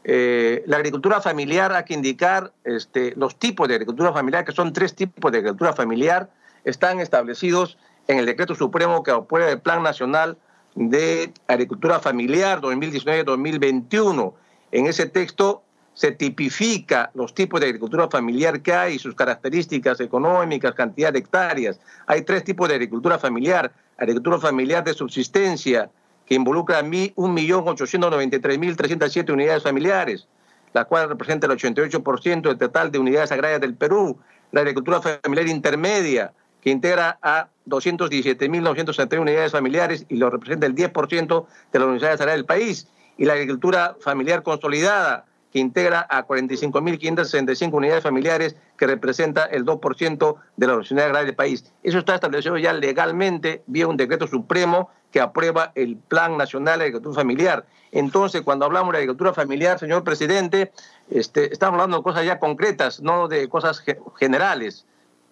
Eh, la agricultura familiar hay que indicar este, los tipos de agricultura familiar, que son tres tipos de agricultura familiar, están establecidos en el decreto supremo que aprueba el Plan Nacional de Agricultura Familiar 2019-2021. En ese texto se tipifica los tipos de agricultura familiar que hay, sus características económicas, cantidad de hectáreas. Hay tres tipos de agricultura familiar. Agricultura familiar de subsistencia, que involucra a 1.893.307 unidades familiares, la cual representa el 88% del total de unidades agrarias del Perú. La agricultura familiar intermedia, que integra a 217.963 unidades familiares y lo representa el 10% de las unidades agrarias del país. Y la agricultura familiar consolidada, que integra a 45.565 unidades familiares, que representa el 2% de la unidades agrarias del país. Eso está establecido ya legalmente vía un decreto supremo que aprueba el Plan Nacional de Agricultura Familiar. Entonces, cuando hablamos de agricultura familiar, señor presidente, este, estamos hablando de cosas ya concretas, no de cosas generales,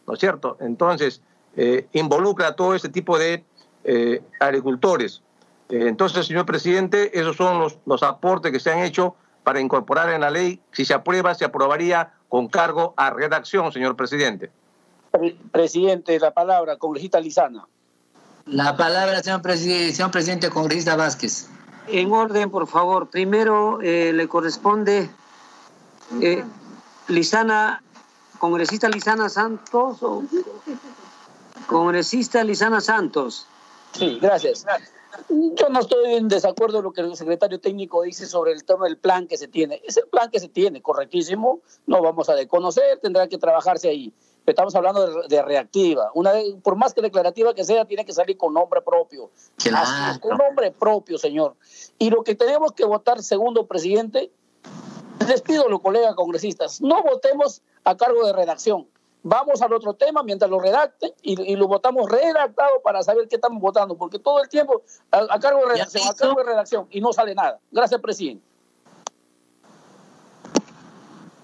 ¿no es cierto? Entonces, eh, involucra a todo ese tipo de eh, agricultores. Eh, entonces, señor presidente, esos son los, los aportes que se han hecho para incorporar en la ley. Si se aprueba, se aprobaría con cargo a redacción, señor presidente. Presidente, la palabra, congresista Lizana. La palabra, señor presidente, señor presidente congresista Vázquez. En orden, por favor. Primero eh, le corresponde eh, Lisana, congresista Lisana Santos o congresista Lisana Santos. Sí, gracias. Yo no estoy en desacuerdo con lo que el secretario técnico dice sobre el tema del plan que se tiene. Es el plan que se tiene, correctísimo. No vamos a desconocer, tendrá que trabajarse ahí. Pero estamos hablando de, reactiva. Una, por más que declarativa que sea, tiene que salir con nombre propio. con nombre propio, señor. Y lo que tenemos que votar, segundo presidente, les pido a los colegas congresistas, no votemos a cargo de redacción vamos al otro tema mientras lo redacten y, lo votamos redactado para saber qué estamos votando, porque todo el tiempo a, cargo de redacción, a cargo de redacción y no sale nada. Gracias, presidente.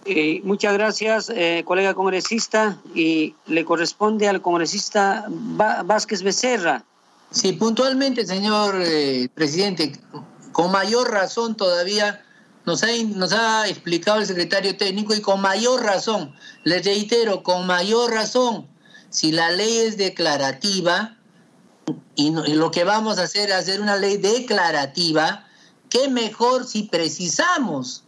Eh, muchas gracias, eh, colega congresista, y le corresponde al congresista Vázquez Becerra. Sí, puntualmente, señor eh, presidente, con mayor razón todavía nos ha, nos explicado el secretario técnico y con mayor razón, les reitero, con mayor razón, si la ley es declarativa y, lo que vamos a hacer es hacer una ley declarativa, qué mejor si precisamos,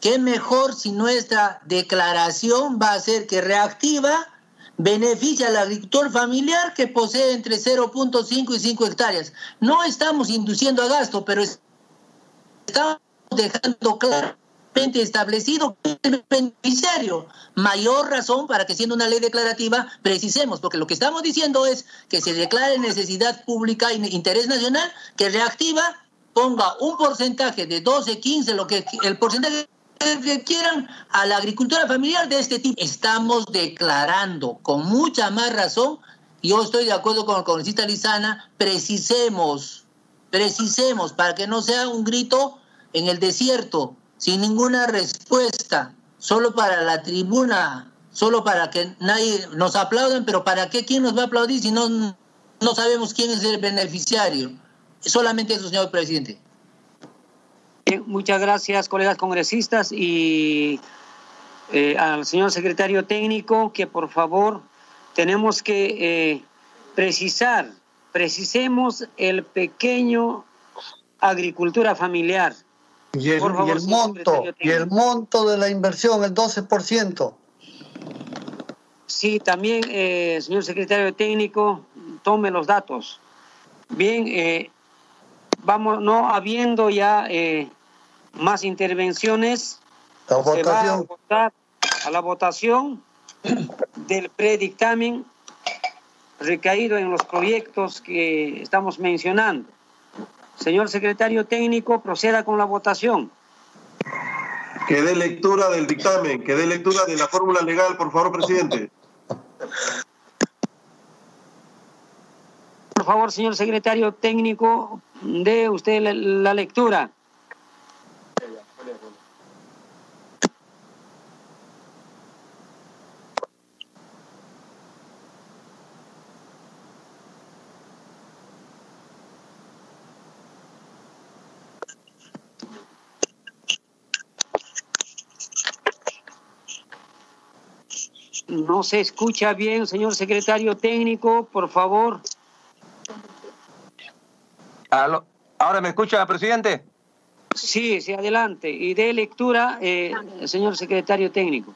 qué mejor si nuestra declaración va a ser que reactiva beneficia al agricultor familiar que posee entre 0.5 y 5 hectáreas. No estamos induciendo a gasto, pero estamos dejando claramente establecido el beneficiario. Mayor razón para que siendo una ley declarativa precisemos, porque lo que estamos diciendo es que se declare necesidad pública e interés nacional, que reactiva ponga un porcentaje de 12, 15, lo que el porcentaje que quieran a la agricultura familiar de este tipo. Estamos declarando con mucha más razón, yo estoy de acuerdo con el congresista Lizana, precisemos, precisemos para que no sea un grito en el desierto, sin ninguna respuesta, solo para la tribuna, solo para que nadie nos aplauden, pero ¿para qué? ¿Quién nos va a aplaudir si no, no sabemos quién es el beneficiario? Solamente eso, señor presidente. muchas gracias, colegas congresistas, y eh, al señor secretario técnico, que por favor tenemos que eh, precisar, precisemos el pequeño agricultura familiar y el, monto, y el monto de la inversión, el 12%. Sí, también, eh, señor secretario técnico, tome los datos. Bien, eh, vamos, no habiendo ya eh, más intervenciones, la. Se va a, votar a la votación del predictamen recaído en los proyectos que estamos mencionando. Señor secretario técnico, proceda con la votación. Que dé lectura del dictamen, que dé lectura de la fórmula legal, por favor, presidente. Por favor, señor secretario técnico, dé usted la lectura. No se escucha bien, señor secretario técnico, por favor. ¿Ahora me escucha, presidente? Sí, sí, adelante. Y de lectura, eh, señor secretario técnico.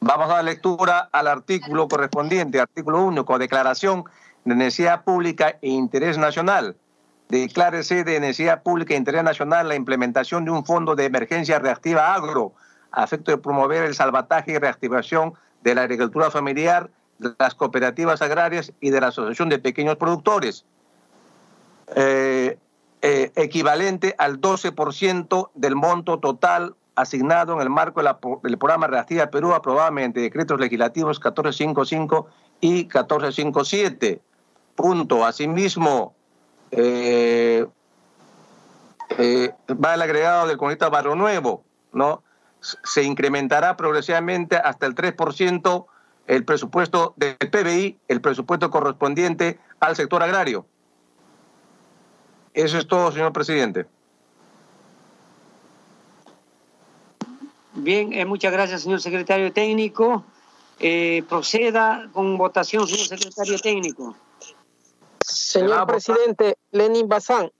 Vamos a dar lectura al artículo correspondiente, artículo único, declaración de necesidad pública e interés nacional. Declárese de necesidad pública e interés nacional la implementación de un fondo de emergencia reactiva agro, a efecto de promover el salvataje y reactivación de la agricultura familiar, de las cooperativas agrarias y de la Asociación de Pequeños Productores, eh, eh, equivalente al 12% del monto total asignado en el marco del programa Reactiva Perú aprobado mediante decretos legislativos 1455 y 1457. Punto. Asimismo, eh, va el agregado del Conecta Barrio Nuevo, ¿no? Se incrementará progresivamente hasta el 3% el presupuesto del PBI, el presupuesto correspondiente al sector agrario. Eso es todo, señor presidente. Bien, eh, muchas gracias, señor secretario técnico. Eh, proceda con votación, señor secretario técnico. Señor presidente, Lenin Bazán.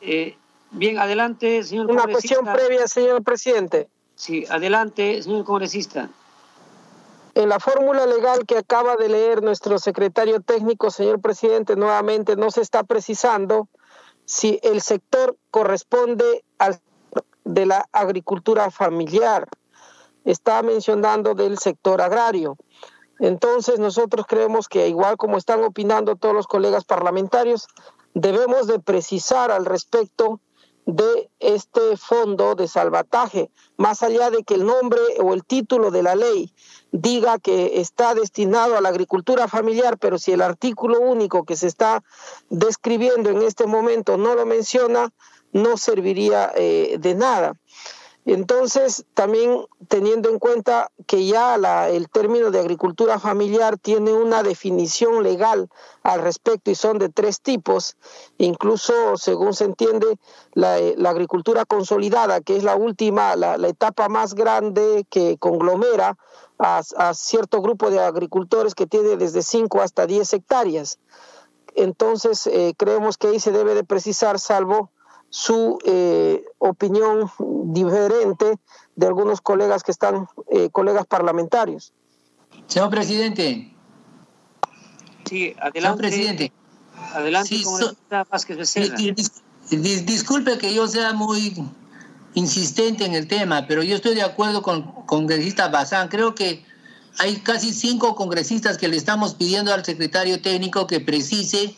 Eh, Bien, adelante, señor Una cuestión previa, señor presidente. Sí, adelante, señor congresista. En la fórmula legal que acaba de leer nuestro secretario técnico, señor presidente, nuevamente no se está precisando si el sector corresponde al de la agricultura familiar. Está mencionando del sector agrario. Entonces nosotros creemos que igual como están opinando todos los colegas parlamentarios, debemos de precisar al respecto de este fondo de salvataje, más allá de que el nombre o el título de la ley diga que está destinado a la agricultura familiar, pero si el artículo único que se está describiendo en este momento no lo menciona, no serviría eh, de nada. Entonces, también teniendo en cuenta que ya el término de agricultura familiar tiene una definición legal al respecto y son de tres tipos, incluso según se entiende, la, agricultura consolidada, que es la última, la, etapa más grande que conglomera a, cierto grupo de agricultores que tiene desde 5 hasta 10 hectáreas. Entonces, eh, creemos que ahí se debe de precisar, salvo su eh, opinión diferente de algunos colegas que están, eh, colegas parlamentarios. Señor presidente. Sí, adelante. Señor presidente. Adelante, sí, disculpe que yo sea muy insistente en el tema, pero yo estoy de acuerdo con congresista Bazán. Creo que hay casi cinco congresistas que le estamos pidiendo al secretario técnico que precise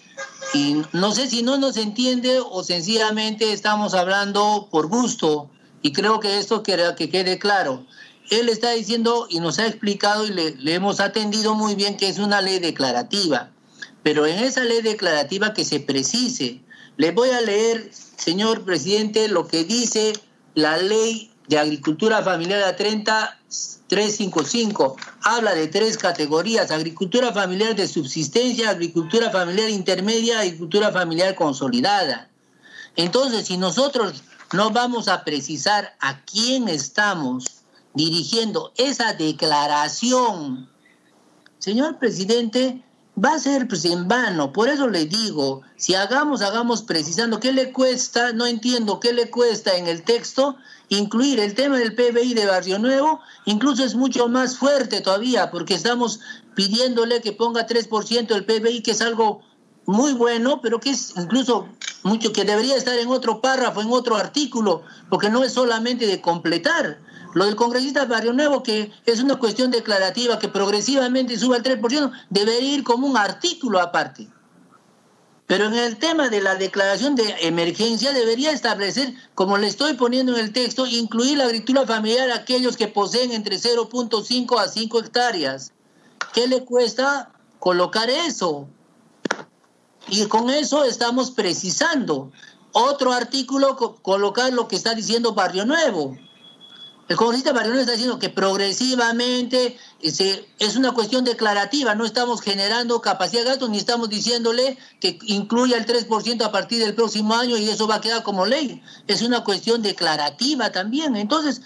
y no sé si no nos entiende o sencillamente estamos hablando por gusto y creo que esto quiera que quede claro. Él está diciendo y nos ha explicado y le, le hemos atendido muy bien que es una ley declarativa, pero en esa ley declarativa que se precise. Le voy a leer, señor presidente, lo que dice la ley de agricultura familiar a 30 355 habla de tres categorías, agricultura familiar de subsistencia, agricultura familiar intermedia, agricultura familiar consolidada. Entonces, si nosotros no vamos a precisar a quién estamos dirigiendo esa declaración, señor presidente, va a ser pues, en vano. Por eso le digo, si hagamos, hagamos precisando qué le cuesta, no entiendo qué le cuesta en el texto incluir el tema del PBI de Barrio Nuevo, incluso es mucho más fuerte todavía, porque estamos pidiéndole que ponga 3% del PBI, que es algo muy bueno, pero que es incluso mucho que debería estar en otro párrafo, en otro artículo, porque no es solamente de completar. Lo del congresista Barrio Nuevo, que es una cuestión declarativa, que progresivamente sube al 3%, debería ir como un artículo aparte. Pero en el tema de la declaración de emergencia debería establecer, como le estoy poniendo en el texto, incluir la agricultura familiar a aquellos que poseen entre 0.5 a 5 hectáreas. ¿Qué le cuesta colocar eso? Y con eso estamos precisando. Otro artículo, colocar lo que está diciendo Barrio Nuevo. El congresista Mariano está diciendo que progresivamente es una cuestión declarativa, no estamos generando capacidad de gasto ni estamos diciéndole que incluya el 3% a partir del próximo año y eso va a quedar como ley. Es una cuestión declarativa también. Entonces,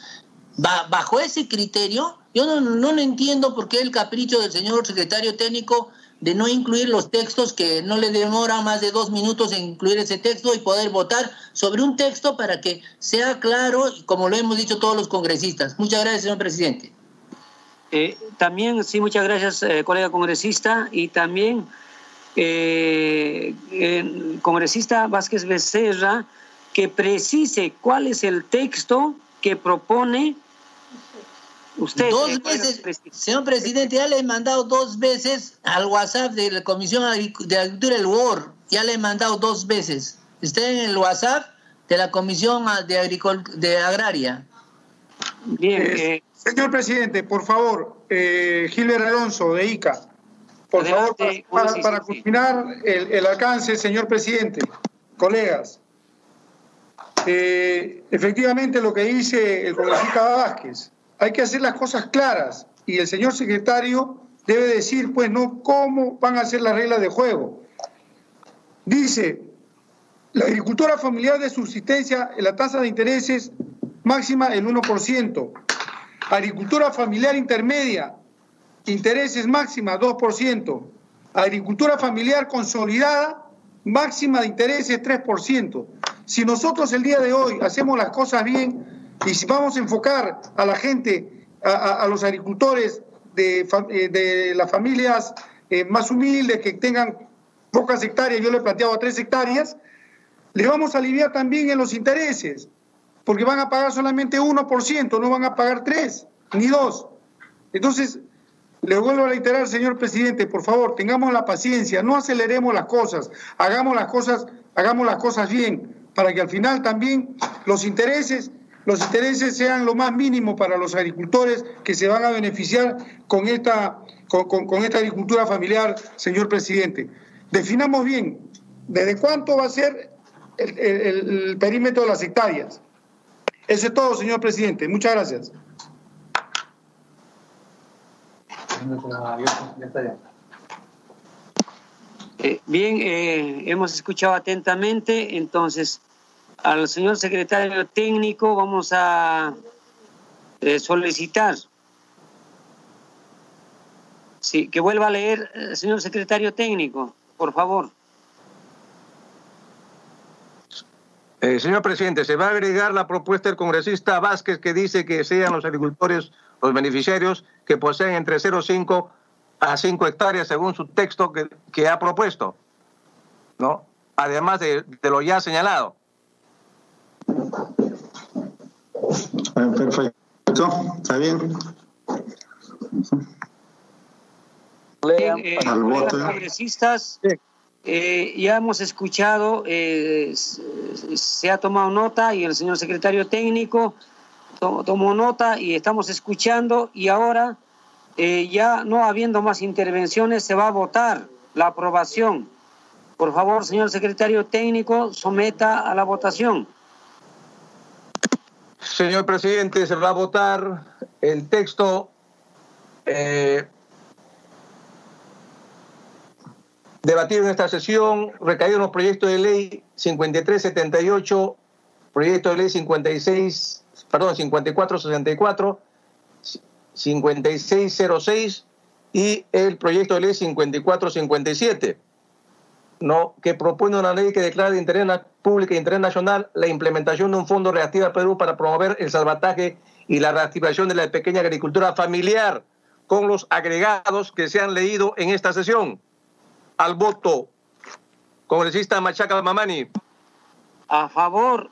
bajo ese criterio, yo no, no entiendo por qué el capricho del señor secretario técnico de no incluir los textos, que no le demora más de dos minutos en incluir ese texto y poder votar sobre un texto para que sea claro, como lo hemos dicho todos los congresistas. Muchas gracias, señor presidente. Eh, también, sí, muchas gracias, eh, colega congresista, y también eh, congresista Vázquez Becerra, que precise cuál es el texto que propone Usted, dos veces, señor presidente, ya le he mandado dos veces al WhatsApp de la Comisión de Agricultura del WOR. Ya le he mandado dos veces. Está en el WhatsApp de la Comisión de, de Agraria. Bien. Eh, señor presidente, por favor, eh, Gilbert Alonso, de ICA. Por favor, para, culminar el, alcance, señor presidente, colegas. Eh, efectivamente, lo que dice el congresista Vázquez hay que hacer las cosas claras y el señor secretario debe decir, pues, no cómo van a ser las reglas de juego. Dice, la agricultura familiar de subsistencia, la tasa de intereses máxima el 1%. Agricultura familiar intermedia, intereses máxima 2%. Agricultura familiar consolidada, máxima de intereses 3%. Si nosotros el día de hoy hacemos las cosas bien, y si vamos a enfocar a la gente, a, los agricultores de, eh, de las familias eh, más humildes que tengan pocas hectáreas, yo le he planteado a tres hectáreas, le vamos a aliviar también en los intereses, porque van a pagar solamente 1%, no van a pagar 3 ni 2. Entonces, le vuelvo a reiterar, señor presidente, por favor, tengamos la paciencia, no aceleremos las cosas, hagamos las cosas, hagamos las cosas bien, para que al final también los intereses, los intereses sean lo más mínimo para los agricultores que se van a beneficiar con esta, con, esta agricultura familiar, señor presidente. Definamos bien desde cuánto va a ser el, perímetro de las hectáreas. Eso es todo, señor presidente. Muchas gracias. Eh, bien, eh, hemos escuchado atentamente, entonces al señor secretario técnico vamos a eh, solicitar sí, que vuelva a leer, señor secretario técnico, por favor. señor presidente, se va a agregar la propuesta del congresista Vázquez que dice que sean los agricultores los beneficiarios que poseen entre 0,5 a 5 hectáreas según su texto que, ha propuesto, ¿no? Además de, lo ya señalado. Perfecto, está bien. Eh, congresistas, eh, ya hemos escuchado, eh, se ha tomado nota y el señor secretario técnico tomó nota y estamos escuchando y ahora eh, ya no habiendo más intervenciones se va a votar la aprobación. Por favor, señor secretario técnico, someta a la votación. Señor presidente, se va a votar el texto eh, debatido en esta sesión, recaído en los proyectos de ley 5378, proyecto de ley 56 perdón, 5464, 5606 y el proyecto de ley 5457, ¿no? que propone una ley que declara de interés público e interés nacional la implementación de un fondo reactivo a Perú para promover el salvataje y la reactivación de la pequeña agricultura familiar con los agregados que se han leído en esta sesión. Al voto, congresista Machaca Mamani. A favor.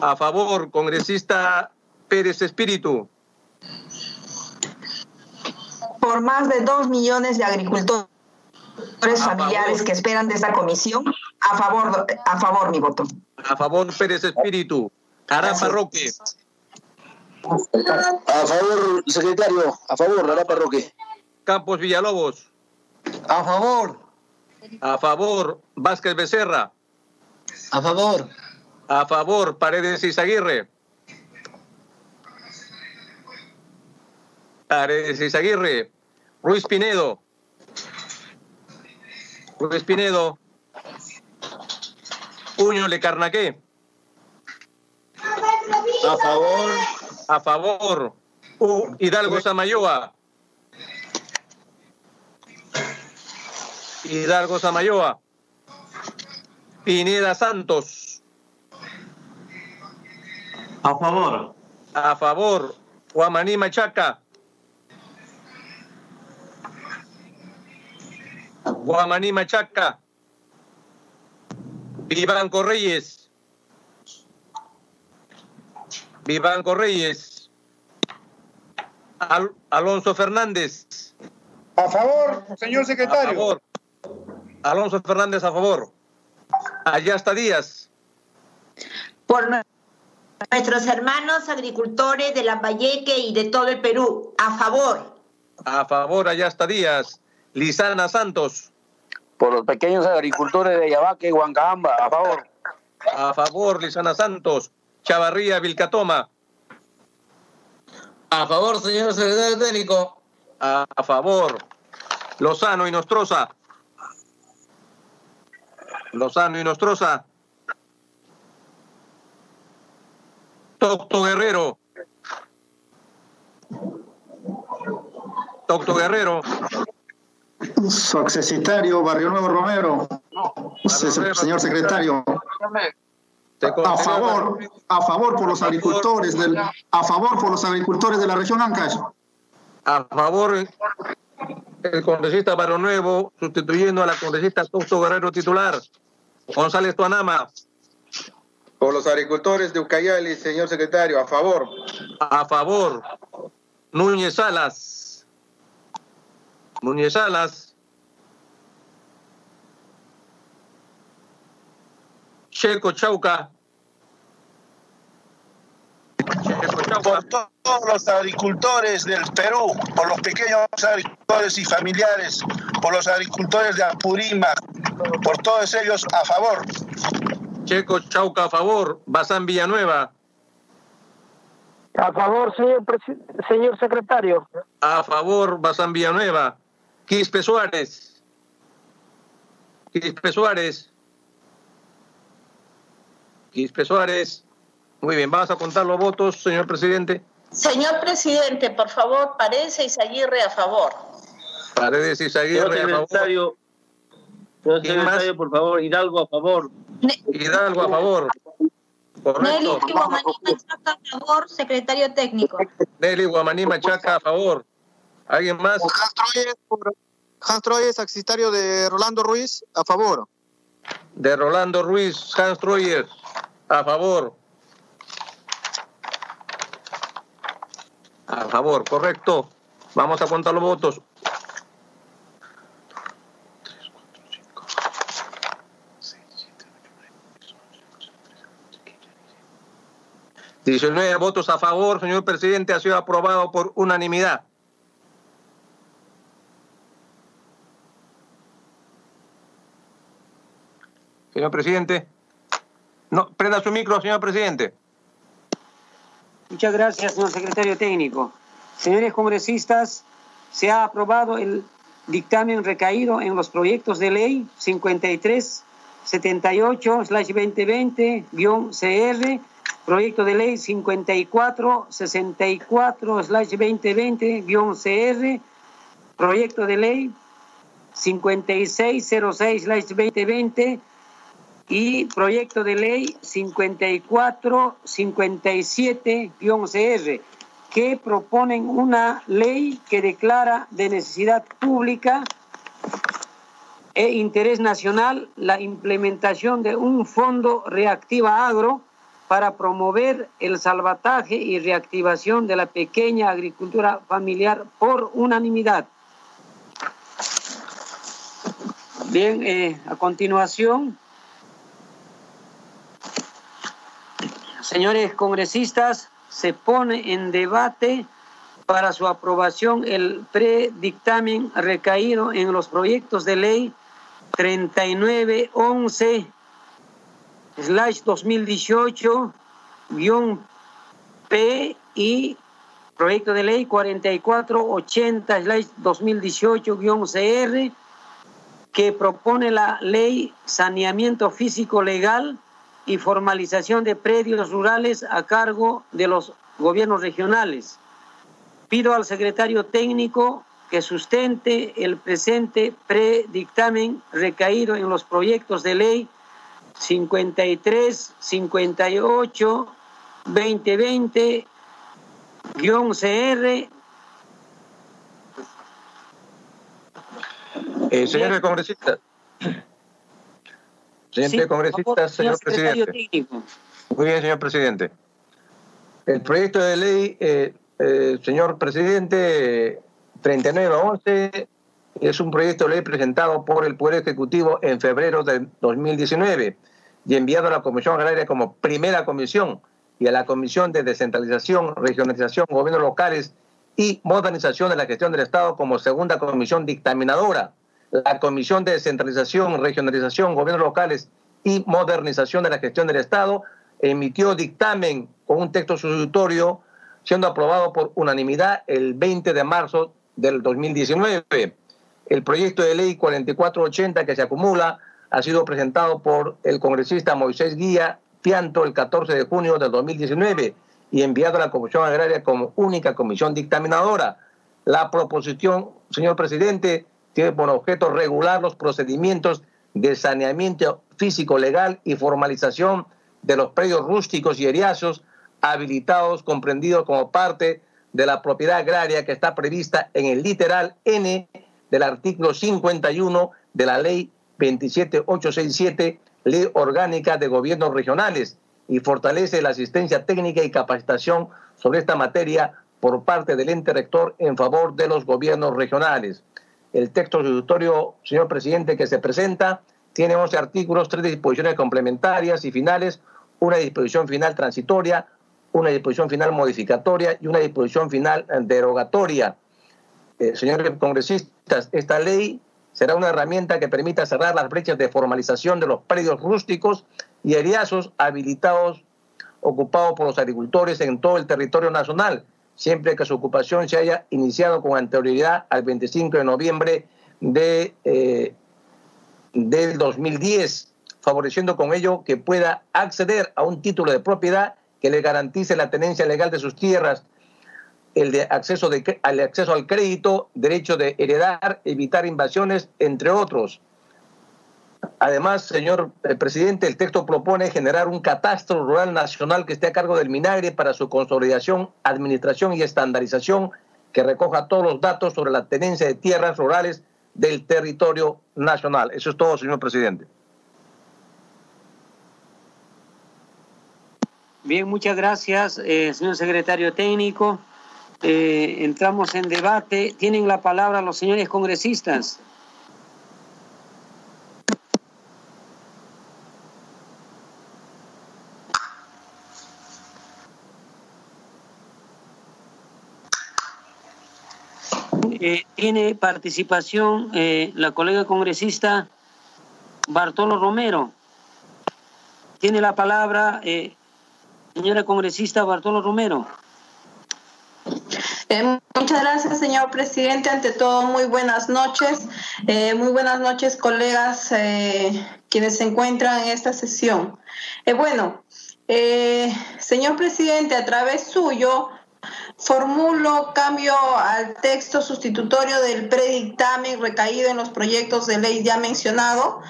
A favor, congresista Pérez Espíritu. Por más de dos millones de agricultores familiares que esperan de esta comisión, a favor, a favor mi voto. A favor, Pérez Espíritu. Arapa Roque. A favor, secretario. A favor, Arapa Roque. Campos Villalobos. A favor. A favor, Vázquez Becerra. A favor. A favor, Paredes Izaguirre. Paredes Izaguirre. Ruiz Pinedo. Ruiz Pinedo. Puño Le Carnaqué. A favor. A favor. Hidalgo Samayoa. Hidalgo Samayoa. Pineda Santos. A favor. A favor. Guamaní Machaca. Guamaní Machaca. Vivanco Reyes. Vivanco Reyes. Alonso Fernández. A favor, señor secretario. A favor. Alonso Fernández a favor. Allá está Díaz. Por nuestros hermanos agricultores de Lambayeque y de todo el Perú. A favor. A favor, allá está Díaz. Lisana Santos. Por los pequeños agricultores de Yabaque y Huancabamba. A favor. A favor, Lisana Santos. Chavarría, Vilcatoma. A favor, señor secretario técnico. A, a favor. Lozano y Nostroza. Lozano y Nostroza. Doctor Guerrero. Doctor Guerrero. Su accesitario, Barrio Nuevo Romero. señor secretario. A favor, a favor por los agricultores del, a favor por los agricultores de la región Ancash. A favor, el congresista Barrio Nuevo, sustituyendo a la congresista Costo Guerrero titular. González Tuanama. Por los agricultores de Ucayali, señor secretario, a favor. A favor. Núñez Salas. Núñez Salas. Checo Chauca. Por todos los agricultores del Perú, por los pequeños agricultores y familiares, por los agricultores de Apurímac, por todos ellos a favor. Checo Chauca a favor. Bazán Villanueva. A favor, señor, señor secretario. A favor, Bazán Villanueva. Quispe Suárez. Quispe Suárez. Quispe Suárez. Muy bien, vamos a contar los votos, señor presidente. Señor presidente, por favor, Paredes y Aguirre a favor. Paredes y Aguirre a favor. Señor secretario, por favor, Hidalgo a favor. Hidalgo a favor. Correcto. Nelly Guamaní Machaca a favor, secretario técnico. Nelly Guamaní Machaca a favor. ¿Alguien más? Hans Troyes, secretario de Rolando Ruiz, a favor. De Rolando Ruiz, Hans Troyes, a favor. A favor, correcto. Vamos a contar los votos. 19 votos a favor, señor presidente, ha sido aprobado por unanimidad. Señor presidente. No, prenda su micro, señor presidente. Muchas gracias, señor secretario técnico. Señores congresistas, se ha aprobado el dictamen recaído en los proyectos de ley 5378-2020-CR Proyecto de ley 5464-2020-CR. Proyecto de ley 5606-2020 y proyecto de ley 5457-CR, que proponen una ley que declara de necesidad pública e interés nacional la implementación de un fondo reactiva agro para promover el salvataje y reactivación de la pequeña agricultura familiar por unanimidad. Bien, eh, a continuación, señores congresistas, se pone en debate para su aprobación el predictamen recaído en los proyectos de ley 3911 slash 2018 P y proyecto de ley 4480 slash 2018 CR que propone la ley saneamiento físico legal y formalización de predios rurales a cargo de los gobiernos regionales. Pido al secretario técnico que sustente el presente predictamen recaído en los proyectos de ley 53 58 2020 CR. Eh, congresista. Señor congresista, señor presidente. Muy bien, señor presidente. El proyecto de ley, eh, eh, señor presidente, 3911 es un proyecto de ley presentado por el Poder Ejecutivo en febrero de 2019 y enviado a la Comisión Agraria como primera comisión y a la Comisión de Descentralización, Regionalización, Gobiernos Locales y Modernización de la Gestión del Estado como segunda comisión dictaminadora. La Comisión de Descentralización, Regionalización, Gobiernos Locales y Modernización de la Gestión del Estado emitió dictamen con un texto sustitutorio siendo aprobado por unanimidad el 20 de marzo del 2019. El proyecto de ley 4480 que se acumula ha sido presentado por el congresista Moisés Guía Pianto el 14 de junio del 2019 y enviado a la Comisión Agraria como única comisión dictaminadora. La proposición, señor presidente, tiene por objeto regular los procedimientos de saneamiento físico legal y formalización de los predios rústicos y eriazos habilitados comprendidos como parte de la propiedad agraria que está prevista en el literal N del artículo 51 de la ley 27867, ley orgánica de gobiernos regionales, y fortalece la asistencia técnica y capacitación sobre esta materia por parte del ente rector en favor de los gobiernos regionales. El texto sustitutorio, señor presidente, que se presenta tiene 11 artículos, tres disposiciones complementarias y finales, una disposición final transitoria, una disposición final modificatoria y una disposición final derogatoria. Eh, señores congresistas, esta ley será una herramienta que permita cerrar las brechas de formalización de los predios rústicos y eriazos habilitados ocupados por los agricultores en todo el territorio nacional, siempre que su ocupación se haya iniciado con anterioridad al 25 de noviembre de, eh, del 2010, favoreciendo con ello que pueda acceder a un título de propiedad que le garantice la tenencia legal de sus tierras, el de acceso, de, al acceso al crédito, derecho de heredar, evitar invasiones, entre otros. Además, señor eh, presidente, el texto propone generar un catastro rural nacional que esté a cargo del Minagre para su consolidación, administración y estandarización que recoja todos los datos sobre la tenencia de tierras rurales del territorio nacional. Eso es todo, señor presidente. Bien, muchas gracias, eh, señor secretario técnico. Eh, entramos en debate. Tienen la palabra los señores congresistas. Eh, tiene participación la colega congresista Bartolo Romero. Tiene la palabra Señora congresista Bartolo Romero. Eh, muchas gracias, señor presidente. Ante todo, muy buenas noches. Eh, muy buenas noches, colegas eh, quienes se encuentran en esta sesión. bueno, señor presidente, a través suyo, formulo cambio al texto sustitutorio del predictamen recaído en los proyectos de ley ya mencionado,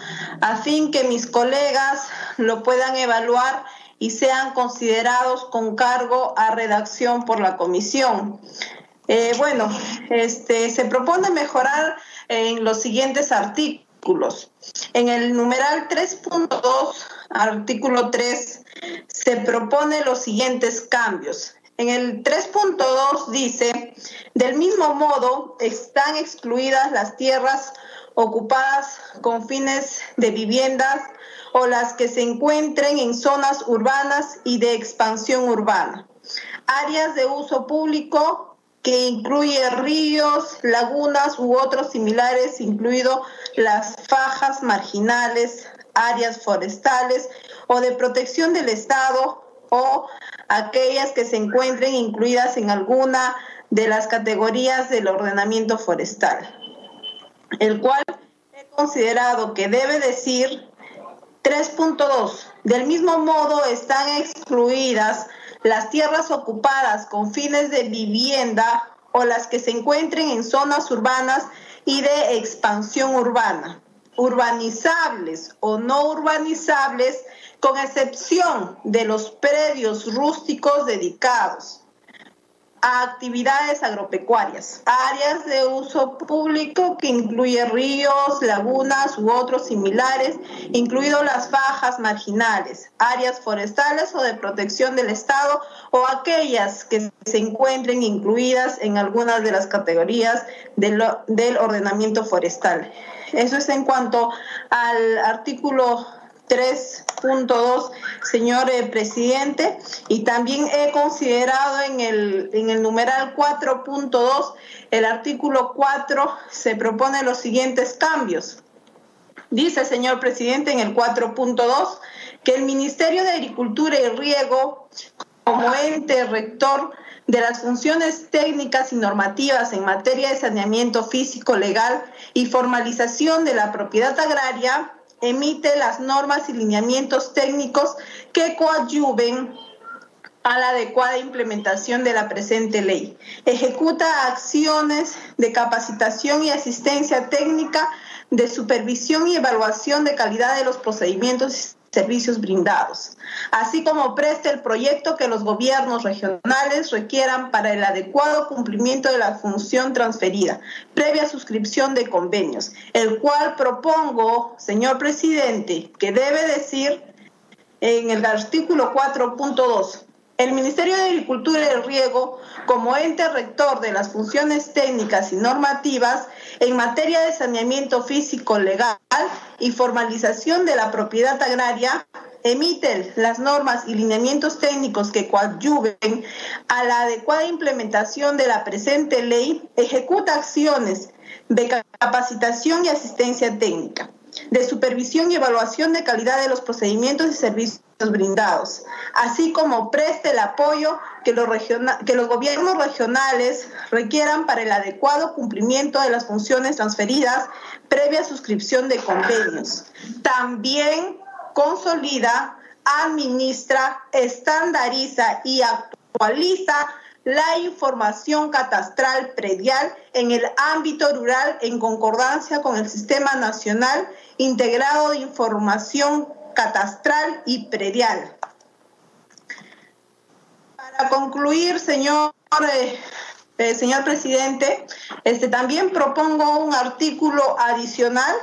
a fin que mis colegas lo puedan evaluar y sean considerados con cargo a redacción por la comisión. Eh, bueno, este, se propone mejorar en los siguientes artículos. En el numeral 3.2, artículo 3, se propone los siguientes cambios. En el 3.2 dice, del mismo modo, están excluidas las tierras ocupadas con fines de viviendas o las que se encuentren en zonas urbanas y de expansión urbana. Áreas de uso público que incluye ríos, lagunas u otros similares, incluido las fajas marginales, áreas forestales o de protección del Estado o aquellas que se encuentren incluidas en alguna de las categorías del ordenamiento forestal, el cual he considerado que debe decir 3.2. Del mismo modo, están excluidas las tierras ocupadas con fines de vivienda o las que se encuentren en zonas urbanas y de expansión urbana, urbanizables o no urbanizables, con excepción de los predios rústicos dedicados actividades agropecuarias, áreas de uso público que incluye ríos, lagunas u otros similares, incluido las fajas marginales, áreas forestales o de protección del Estado o aquellas que se encuentren incluidas en algunas de las categorías del, del ordenamiento forestal. Eso es en cuanto al artículo 3.2, señor eh, presidente, y también he considerado en el, en el numeral 4.2, el artículo 4, se propone los siguientes cambios. Dice, señor presidente, en el 4.2, que el Ministerio de Agricultura y Riego, como ente rector de las funciones técnicas y normativas en materia de saneamiento físico legal y formalización de la propiedad agraria, emite las normas y lineamientos técnicos que coadyuven a la adecuada implementación de la presente ley. Ejecuta acciones de capacitación y asistencia técnica, de supervisión y evaluación de calidad de los procedimientos servicios brindados, así como preste el proyecto que los gobiernos regionales requieran para el adecuado cumplimiento de la función transferida, previa suscripción de convenios, el cual propongo, señor presidente, que debe decir en el artículo 4.2 el Ministerio de Agricultura y el Riego, como ente rector de las funciones técnicas y normativas en materia de saneamiento físico legal y formalización de la propiedad agraria, emite las normas y lineamientos técnicos que coadyuven a la adecuada implementación de la presente ley, ejecuta acciones de capacitación y asistencia técnica de supervisión y evaluación de calidad de los procedimientos y servicios brindados, así como preste el apoyo que los, que los gobiernos regionales requieran para el adecuado cumplimiento de las funciones transferidas previa suscripción de convenios. También consolida, administra, estandariza y actualiza la información catastral predial en el ámbito rural en concordancia con el Sistema Nacional Integrado de Información Catastral y Predial. Para concluir, señor, eh, eh, señor presidente, este, también propongo un artículo adicional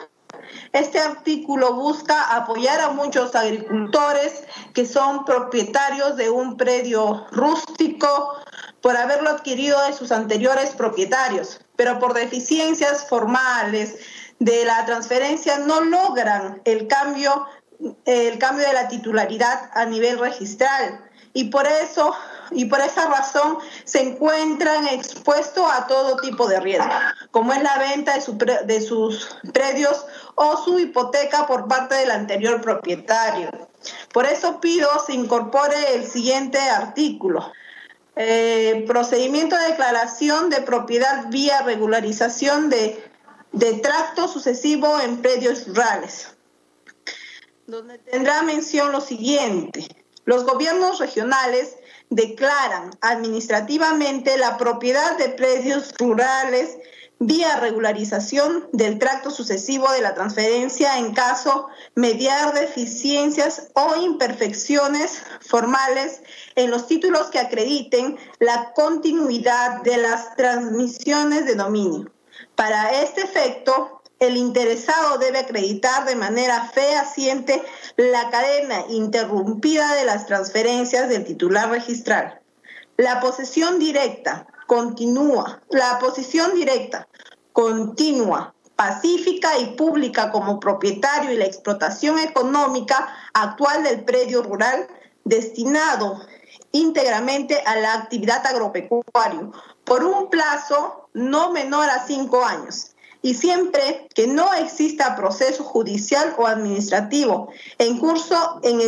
este artículo busca apoyar a muchos agricultores que son propietarios de un predio rústico por haberlo adquirido de sus anteriores propietarios, pero por deficiencias formales de la transferencia no logran el cambio, el cambio de la titularidad a nivel registral y por eso y por esa razón se encuentran expuestos a todo tipo de riesgo, como es la venta de, de sus predios o su hipoteca por parte del anterior propietario. Por eso pido se incorpore el siguiente artículo. Eh, procedimiento de declaración de propiedad vía regularización de, de tracto sucesivo en predios rurales, donde tendrá mención lo siguiente. Los gobiernos regionales declaran administrativamente la propiedad de predios rurales vía regularización del tracto sucesivo de la transferencia en caso mediar deficiencias o imperfecciones formales en los títulos que acrediten la continuidad de las transmisiones de dominio. Para este efecto, el interesado debe acreditar de manera fehaciente la cadena interrumpida de las transferencias del titular registral. La posesión directa continúa, la posición directa continua, pacífica y pública como propietario y la explotación económica actual del predio rural destinado íntegramente a la actividad agropecuaria por un plazo no menor a cinco años y siempre que no exista proceso judicial o administrativo en curso en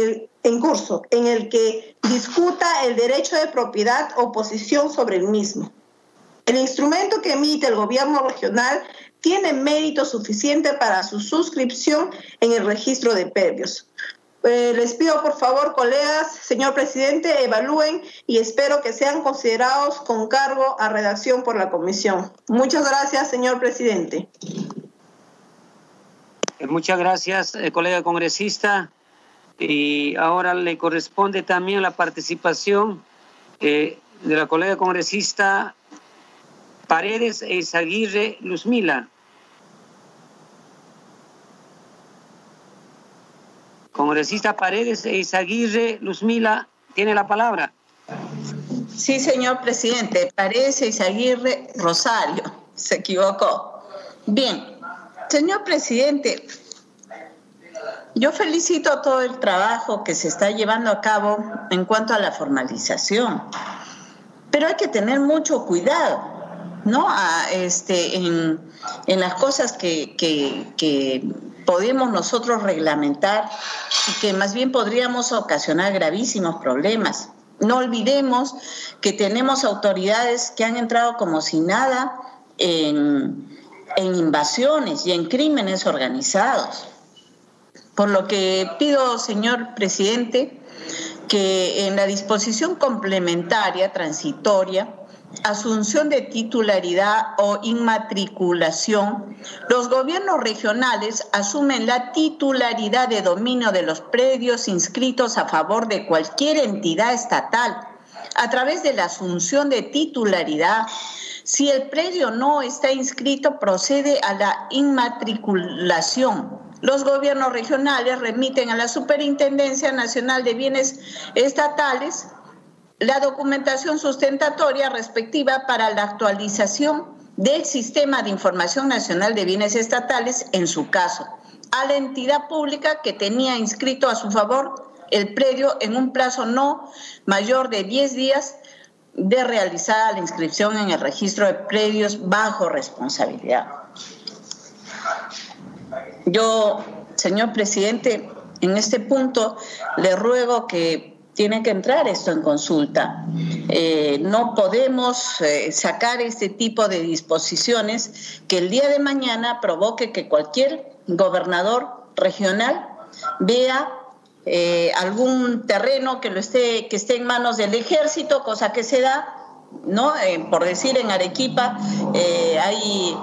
el, que discuta el derecho de propiedad o posición sobre el mismo. El instrumento que emite el gobierno regional tiene mérito suficiente para su suscripción en el registro de previos. Eh, les pido por favor, colegas, señor presidente, evalúen y espero que sean considerados con cargo a redacción por la comisión. Muchas gracias, señor presidente. Eh, muchas gracias, eh, colega congresista. Y ahora le corresponde también la participación de la colega congresista Paredes e Izaguirre Luzmila. Congresista Paredes e Izaguirre Luzmila tiene la palabra. Sí, señor presidente. Paredes e Izaguirre Rosario. Se equivocó. Bien, señor presidente, yo felicito todo el trabajo que se está llevando a cabo en cuanto a la formalización, pero hay que tener mucho cuidado ¿no? Este, en, las cosas que, que, podemos nosotros reglamentar y que más bien podríamos ocasionar gravísimos problemas. No olvidemos que tenemos autoridades que han entrado como si nada en, en invasiones y en crímenes organizados. Por lo que pido, señor presidente, que en la disposición complementaria transitoria asunción de titularidad o inmatriculación, los gobiernos regionales asumen la titularidad de dominio de los predios inscritos a favor de cualquier entidad estatal a través de la asunción de titularidad. Si el predio no está inscrito, procede a la inmatriculación. Los gobiernos regionales remiten a la Superintendencia Nacional de Bienes Estatales la documentación sustentatoria respectiva para la actualización del Sistema de Información Nacional de Bienes Estatales en su caso, a la entidad pública que tenía inscrito a su favor el predio en un plazo no mayor de 10 días de realizar la inscripción en el registro de predios bajo responsabilidad. Yo, señor presidente, en este punto le ruego que tiene que entrar esto en consulta. Eh, no podemos eh, sacar este tipo de disposiciones que el día de mañana provoque que cualquier gobernador regional vea eh, algún terreno que lo esté que esté en manos del ejército, cosa que se da ¿no? por decir, en Arequipa hay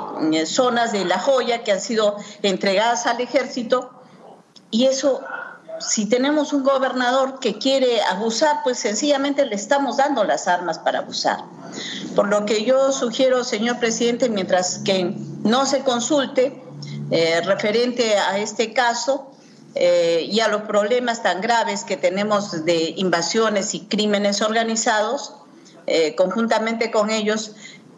zonas de La Joya que han sido entregadas al ejército y eso si tenemos un gobernador que quiere abusar, pues sencillamente le estamos dando las armas para abusar. Por lo que yo sugiero, señor presidente, mientras que no se consulte eh, referente a este caso eh, y a los problemas tan graves que tenemos de invasiones y crímenes organizados, eh, conjuntamente con ellos,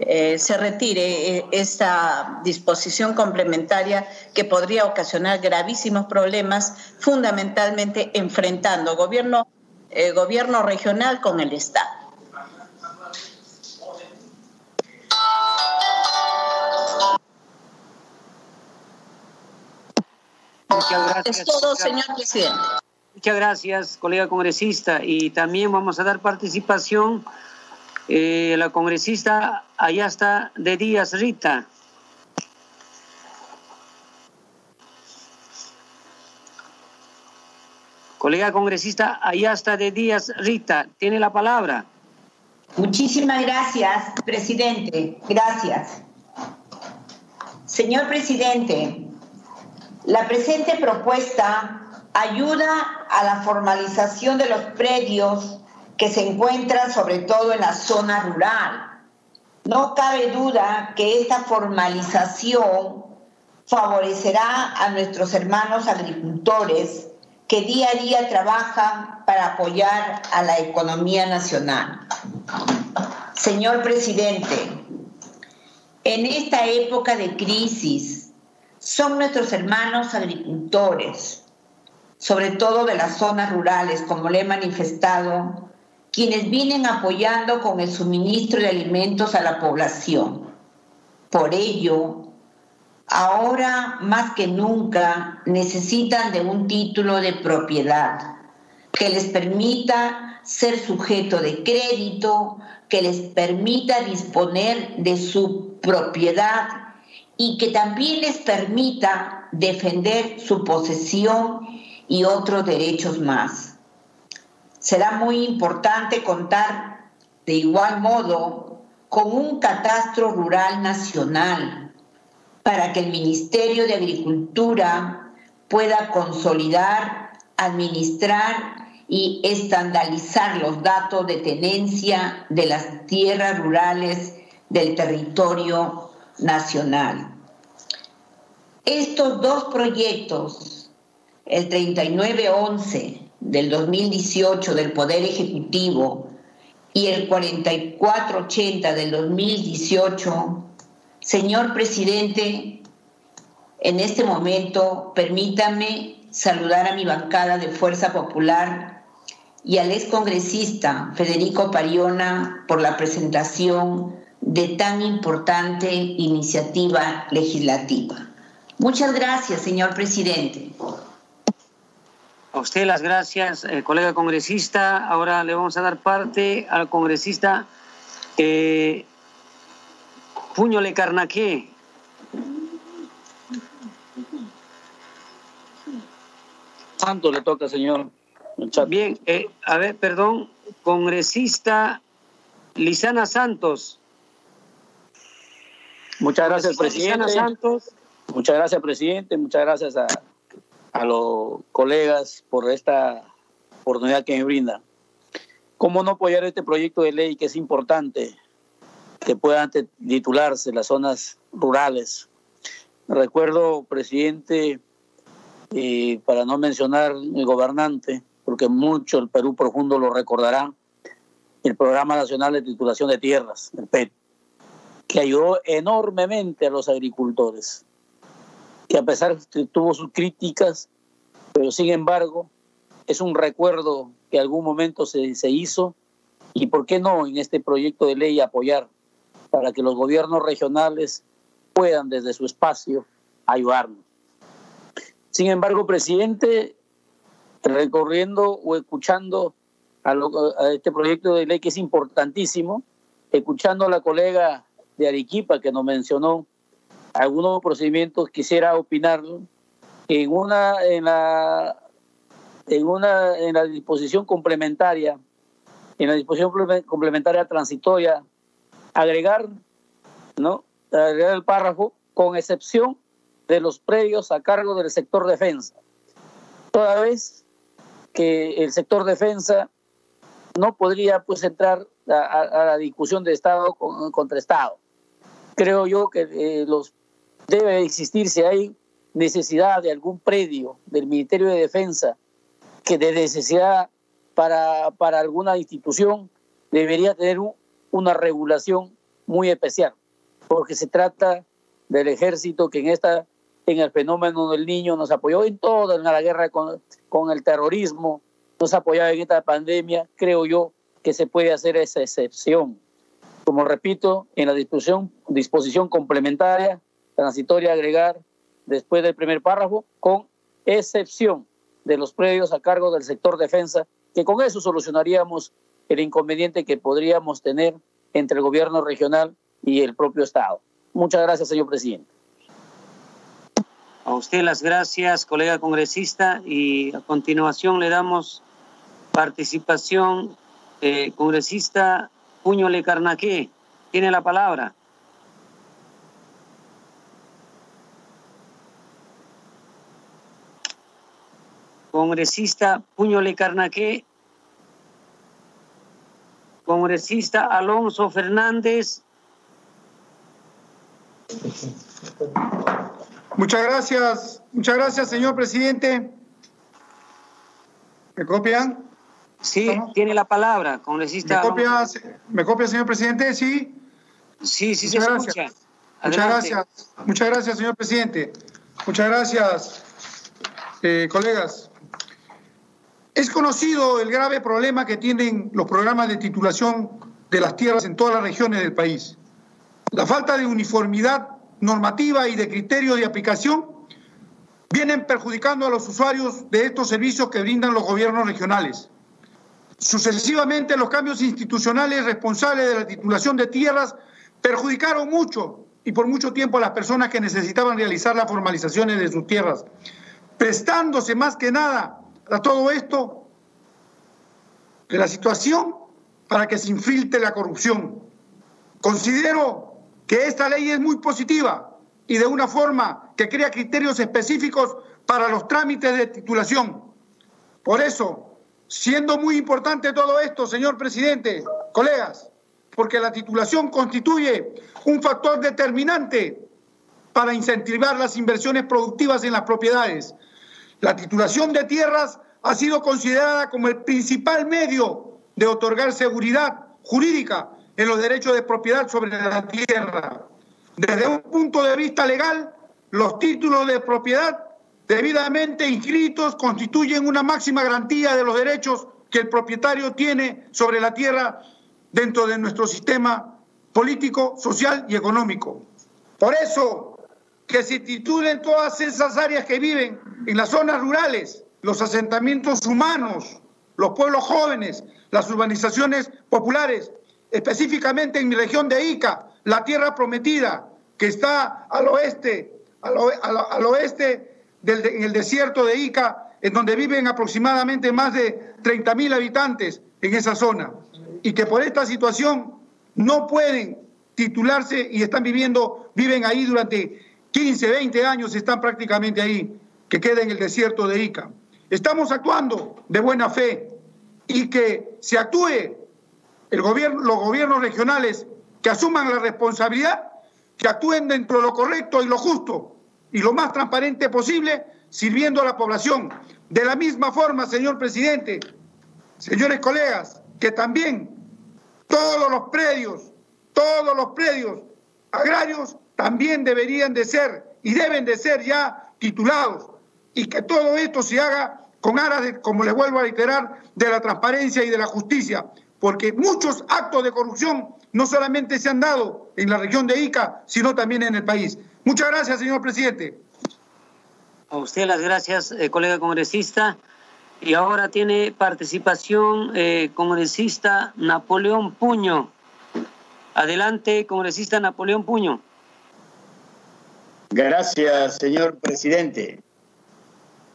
eh, se retire eh, esta disposición complementaria que podría ocasionar gravísimos problemas, fundamentalmente enfrentando gobierno, eh, gobierno regional con el Estado. Es todo, señor presidente. Muchas gracias, colega congresista. Y también vamos a dar participación eh, la congresista allá de Díaz Rita. Colega congresista de Díaz Rita, tiene la palabra. Muchísimas gracias, presidente. Gracias. Señor presidente, la presente propuesta ayuda a la formalización de los predios que se encuentran sobre todo en la zona rural. No cabe duda que esta formalización favorecerá a nuestros hermanos agricultores que día a día trabajan para apoyar a la economía nacional. Señor presidente, en esta época de crisis son nuestros hermanos agricultores, sobre todo de las zonas rurales, como le he manifestado, quienes vienen apoyando con el suministro de alimentos a la población. Por ello, ahora más que nunca necesitan de un título de propiedad que les permita ser sujeto de crédito, que les permita disponer de su propiedad y que también les permita defender su posesión y otros derechos más será muy importante contar de igual modo con un catastro rural nacional para que el Ministerio de Agricultura pueda consolidar, administrar y estandarizar los datos de tenencia de las tierras rurales del territorio nacional. Estos dos proyectos, el 3911 del 2018 del Poder Ejecutivo y el 4480 del 2018, señor presidente, en este momento permítame saludar a mi bancada de Fuerza Popular y al excongresista Federico Pariona por la presentación de tan importante iniciativa legislativa. Muchas gracias, señor presidente. A usted las gracias, eh, colega congresista. Ahora le vamos a dar parte al congresista eh, Puñole Carnaqué. Santo le toca, señor. Bien, eh, a ver, perdón, congresista Lisana Santos. Muchas gracias, presidente. Santos. Muchas gracias, presidente. Muchas gracias a, a los colegas por esta oportunidad que me brindan. ¿Cómo no apoyar este proyecto de ley que es importante que puedan titularse las zonas rurales? Recuerdo, presidente, y para no mencionar el gobernante, porque mucho el Perú profundo lo recordará, el Programa Nacional de Titulación de Tierras, el PET, que ayudó enormemente a los agricultores, que a pesar de que tuvo sus críticas, pero sin embargo es un recuerdo que algún momento se, se hizo y por qué no en este proyecto de ley apoyar para que los gobiernos regionales puedan desde su espacio ayudarnos. Sin embargo, presidente, recorriendo o escuchando a, este proyecto de ley que es importantísimo, escuchando a la colega de Arequipa que nos mencionó algunos procedimientos, quisiera opinar que en una en la en una en la disposición complementaria, en la disposición complementaria transitoria, agregar, ¿no? Agregar el párrafo con excepción de los predios a cargo del sector defensa. Toda vez que el sector defensa no podría pues entrar a, la discusión de Estado contra Estado. Creo yo que eh, los debe existir si hay necesidad de algún predio del Ministerio de Defensa que de necesidad para, para alguna institución debería tener una regulación muy especial, porque se trata del ejército que en esta en el fenómeno del niño nos apoyó en todo, en la guerra con, con el terrorismo, nos apoyaba en esta pandemia, creo yo que se puede hacer esa excepción. Como repito, en la disposición complementaria, transitoria, agregar después del primer párrafo, con excepción de los predios a cargo del sector defensa, que con eso solucionaríamos el inconveniente que podríamos tener entre el gobierno regional y el propio Estado. Muchas gracias, señor presidente. A usted las gracias, colega congresista, y a continuación le damos participación, eh, congresista Puño Carnaqué. Tiene la palabra. Congresista Puño Carnaqué. Congresista Alonso Fernández. Muchas gracias, muchas gracias, señor presidente. ¿Me copian? Sí, tiene la palabra, congresista. ¿Me copia, ¿Me copia, señor presidente? Sí. Sí, sí, muchas gracias. Muchas gracias. Muchas gracias, señor presidente. Muchas gracias, eh, colegas. Es conocido el grave problema que tienen los programas de titulación de las tierras en todas las regiones del país. La falta de uniformidad normativa y de criterios de aplicación vienen perjudicando a los usuarios de estos servicios que brindan los gobiernos regionales. Sucesivamente, los cambios institucionales responsables de la titulación de tierras perjudicaron mucho y por mucho tiempo a las personas que necesitaban realizar las formalizaciones de sus tierras, prestándose más que nada a todo esto de la situación para que se infiltre la corrupción. Considero que esta ley es muy positiva y de una forma que crea criterios específicos para los trámites de titulación. Por eso, siendo muy importante todo esto, señor presidente, colegas, porque la titulación constituye un factor determinante para incentivar las inversiones productivas en las propiedades. La titulación de tierras ha sido considerada como el principal medio de otorgar seguridad jurídica en los derechos de propiedad sobre la tierra. Desde un punto de vista legal, los títulos de propiedad debidamente inscritos constituyen una máxima garantía de los derechos que el propietario tiene sobre la tierra dentro de nuestro sistema político, social y económico. Por eso, que se titulen todas esas áreas que viven en las zonas rurales, los asentamientos humanos, los pueblos jóvenes, las urbanizaciones populares, específicamente en mi región de Ica, la tierra prometida, que está al oeste, al, oeste del en el desierto de Ica, en donde viven aproximadamente más de 30 mil habitantes en esa zona, y que por esta situación no pueden titularse y están viviendo viven ahí durante 15, 20 años, están prácticamente ahí, que queda en el desierto de Ica. Estamos actuando de buena fe y que se actúe el gobierno, los gobiernos regionales que asuman la responsabilidad, que actúen dentro de lo correcto y lo justo y lo más transparente posible, sirviendo a la población. De la misma forma, señor presidente, señores colegas, que también todos los predios, todos los predios agrarios también deberían de ser y deben de ser ya titulados y que todo esto se haga con aras, de, como les vuelvo a reiterar, de la transparencia y de la justicia, porque muchos actos de corrupción no solamente se han dado en la región de Ica, sino también en el país. Muchas gracias, señor presidente. A usted las gracias, eh, colega congresista. Y ahora tiene participación eh, congresista Napoleón Puño. Adelante, congresista Napoleón Puño. Gracias, señor presidente.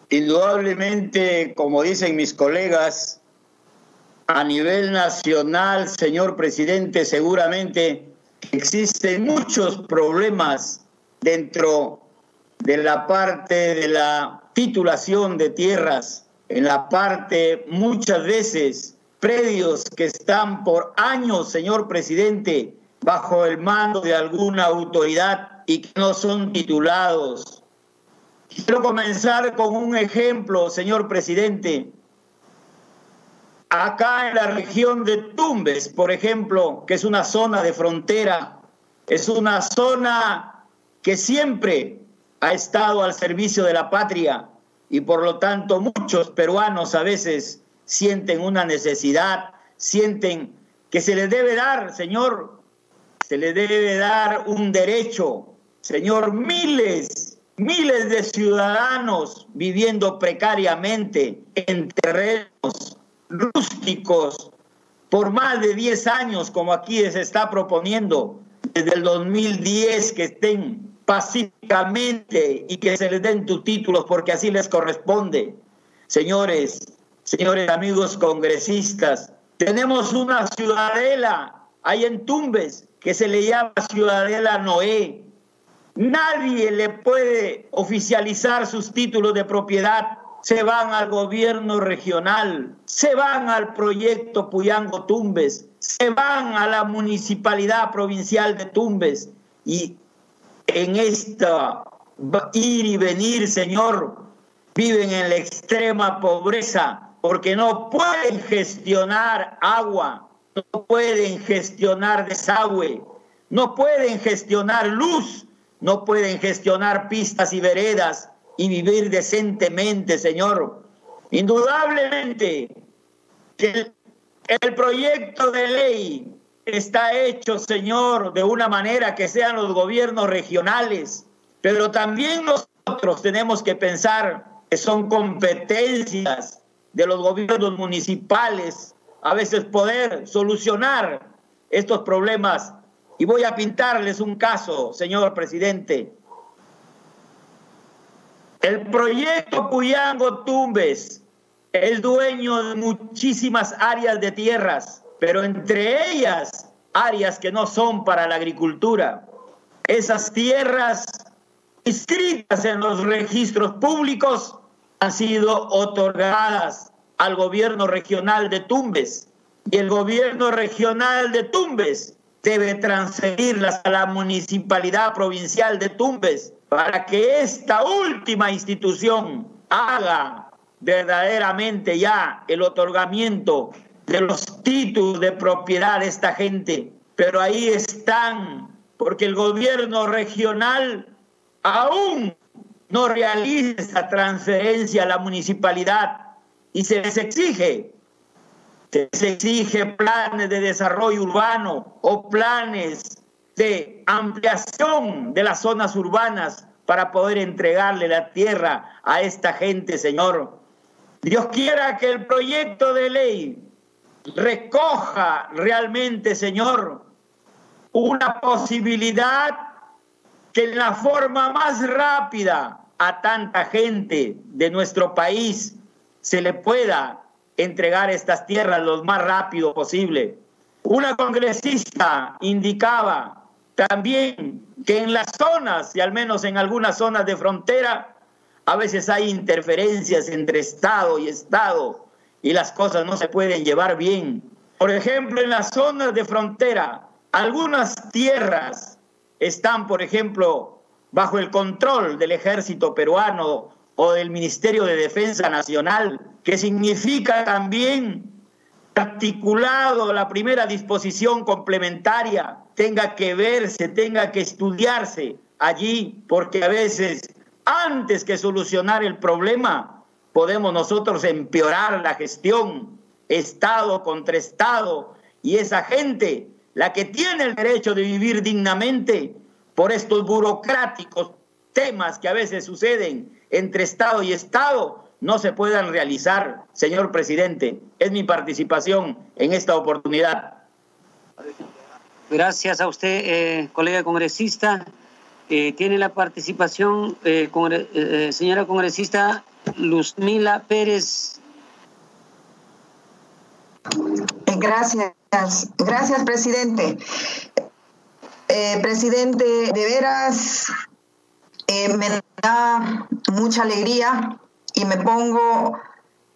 Indudablemente, como dicen mis colegas, a nivel nacional, señor presidente, seguramente existen muchos problemas dentro de la parte de la titulación de tierras, en la parte muchas veces predios que están por años, señor presidente, bajo el mando de alguna autoridad y que no son titulados. Quiero comenzar con un ejemplo, señor presidente. Acá en la región de Tumbes, por ejemplo, que es una zona de frontera, es una zona que siempre ha estado al servicio de la patria y por lo tanto muchos peruanos a veces sienten una necesidad, sienten que se les debe dar, Señor, se les debe dar un derecho. Señor, miles, miles de ciudadanos viviendo precariamente en terrenos rústicos por más de 10 años, como aquí se está proponiendo, desde el 2010 que estén pacíficamente y que se les den tus títulos porque así les corresponde. Señores, señores amigos congresistas, tenemos una ciudadela ahí en Tumbes que se le llama Ciudadela Noé. Nadie le puede oficializar sus títulos de propiedad. Se van al gobierno regional, se van al proyecto Puyango Tumbes, se van a la municipalidad provincial de Tumbes y en esta ir y venir, Señor, viven en la extrema pobreza porque no pueden gestionar agua, no pueden gestionar desagüe, no pueden gestionar luz, no pueden gestionar pistas y veredas y vivir decentemente, Señor. Indudablemente el proyecto de ley está hecho, Señor, de una manera que sean los gobiernos regionales, pero también nosotros tenemos que pensar que son competencias de los gobiernos municipales, a veces poder solucionar estos problemas. Y voy a pintarles un caso, señor presidente. El proyecto Puyango Tumbes es dueño de muchísimas áreas de tierras pero entre ellas áreas que no son para la agricultura. Esas tierras inscritas en los registros públicos han sido otorgadas al gobierno regional de Tumbes y el gobierno regional de Tumbes debe transferirlas a la municipalidad provincial de Tumbes para que esta última institución haga verdaderamente ya el otorgamiento de los títulos de propiedad de esta gente, pero ahí están, porque el gobierno regional aún no realiza esa transferencia a la municipalidad y se les exige, se exige planes de desarrollo urbano o planes de ampliación de las zonas urbanas para poder entregarle la tierra a esta gente, Señor. Dios quiera que el proyecto de ley recoja realmente, Señor, una posibilidad que en la forma más rápida a tanta gente de nuestro país se le pueda entregar estas tierras lo más rápido posible. Una congresista indicaba también que en las zonas, y al menos en algunas zonas de frontera, a veces hay interferencias entre Estado y Estado y las cosas no se pueden llevar bien. Por ejemplo, en las zonas de frontera, algunas tierras están, por ejemplo, bajo el control del ejército peruano o del Ministerio de Defensa Nacional, que significa también articulado la primera disposición complementaria tenga que verse, tenga que estudiarse allí, porque a veces antes que solucionar el problema podemos nosotros empeorar la gestión Estado contra Estado y esa gente, la que tiene el derecho de vivir dignamente por estos burocráticos temas que a veces suceden entre Estado y Estado, no se puedan realizar, señor presidente. Es mi participación en esta oportunidad. Gracias a usted, eh, colega congresista. Eh, tiene la participación, eh, señora congresista Luzmila Pérez. Gracias, gracias, presidente. presidente, de veras me da mucha alegría y me pongo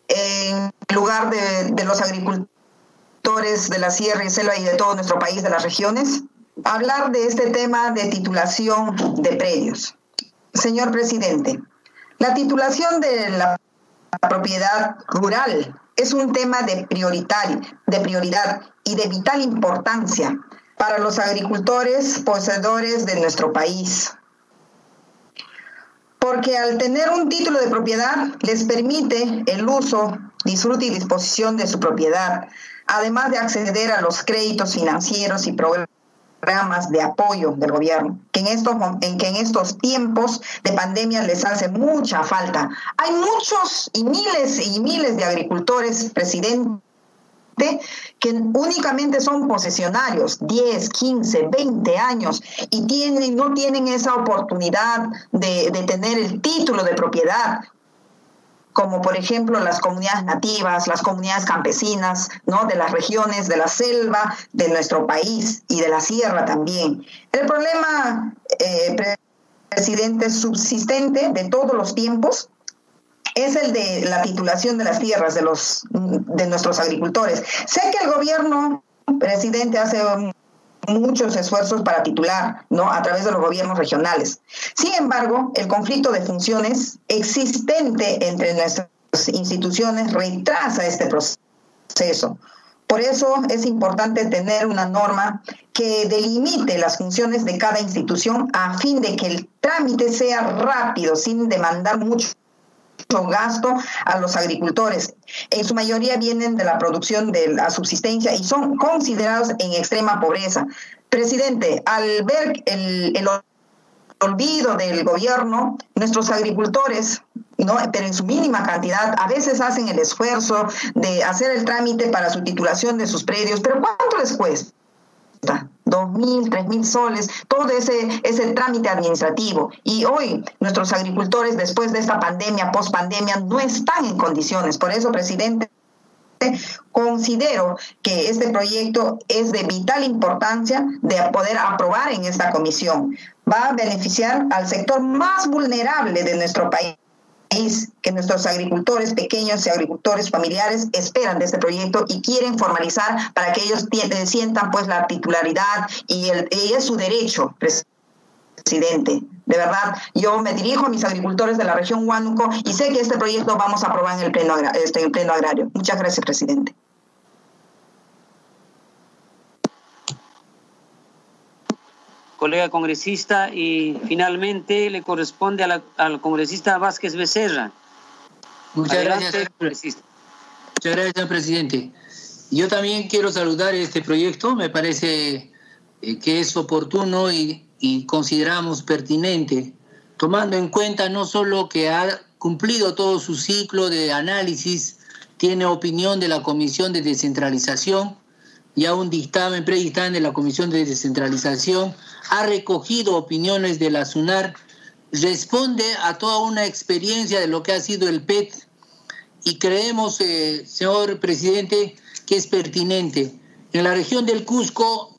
en lugar de, los agricultores de la Sierra y Selva y de todo nuestro país, de las regiones, hablar de este tema de titulación de predios. Señor presidente, la titulación de la propiedad rural es un tema de, de prioridad y de vital importancia para los agricultores poseedores de nuestro país porque al tener un título de propiedad les permite el uso, disfrute y disposición de su propiedad, además de acceder a los créditos financieros y programas de apoyo del gobierno, que en estos, en que en estos tiempos de pandemia les hace mucha falta. Hay muchos y miles y miles de agricultores, presidente, que únicamente son posesionarios, 10, 15, 20 años, y tienen, no tienen esa oportunidad de, de tener el título de propiedad, como por ejemplo las comunidades nativas, las comunidades campesinas, ¿no? de las regiones de la selva de nuestro país y de la sierra también. El problema, eh, presidente, subsistente de todos los tiempos es el de la titulación de las tierras de los de nuestros agricultores. Sé que el gobierno presidente hace muchos esfuerzos para titular, ¿no? A través de los gobiernos regionales. Sin embargo, el conflicto de funciones existente entre nuestras instituciones retrasa este proceso. Por eso es importante tener una norma que delimite las funciones de cada institución a fin de que el trámite sea rápido, sin demandar mucho gasto a los agricultores. En su mayoría vienen de la producción de la subsistencia y son considerados en extrema pobreza. Presidente, al ver el, el olvido del gobierno, nuestros agricultores, ¿no? pero en su mínima cantidad, a veces hacen el esfuerzo de hacer el trámite para su titulación de sus predios, pero ¿cuánto les cuesta? Dos mil, tres mil soles, todo ese, ese trámite administrativo. Y hoy nuestros agricultores, después de esta pandemia, post pandemia, no están en condiciones. Por eso, presidente, considero que este proyecto es de vital importancia de poder aprobar en esta comisión. Va a beneficiar al sector más vulnerable de nuestro país que nuestros agricultores pequeños y agricultores familiares esperan de este proyecto y quieren formalizar para que ellos sientan pues la titularidad y, el, es su derecho, presidente. De verdad, yo me dirijo a mis agricultores de la región Huánuco y sé que este proyecto vamos a aprobar en el pleno, este, en el pleno agrario. Muchas gracias, presidente. Colega congresista, y finalmente le corresponde al congresista Vázquez Becerra. Muchas gracias, Muchas gracias, señor presidente. Yo también quiero saludar este proyecto, me parece eh, que es oportuno y, y consideramos pertinente, tomando en cuenta no solo que ha cumplido todo su ciclo de análisis, tiene opinión de la Comisión de Descentralización, ya un dictamen, predictamen de la Comisión de Descentralización, ha recogido opiniones de la SUNAR, responde a toda una experiencia de lo que ha sido el PET y creemos, eh, señor presidente, que es pertinente. En la región del Cusco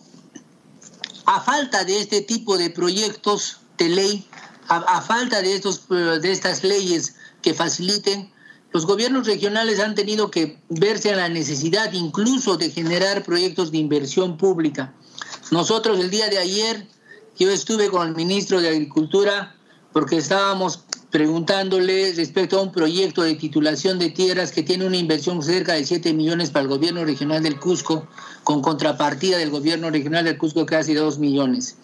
a falta de este tipo de proyectos de ley, a, falta de, estos, de estas leyes que faciliten, los gobiernos regionales han tenido que verse a la necesidad incluso de generar proyectos de inversión pública. Nosotros el día de ayer, yo estuve con el ministro de Agricultura porque estábamos preguntándole respecto a un proyecto de titulación de tierras que tiene una inversión cerca de 7 millones para el gobierno regional del Cusco, con contrapartida del gobierno regional del Cusco casi 2 millones.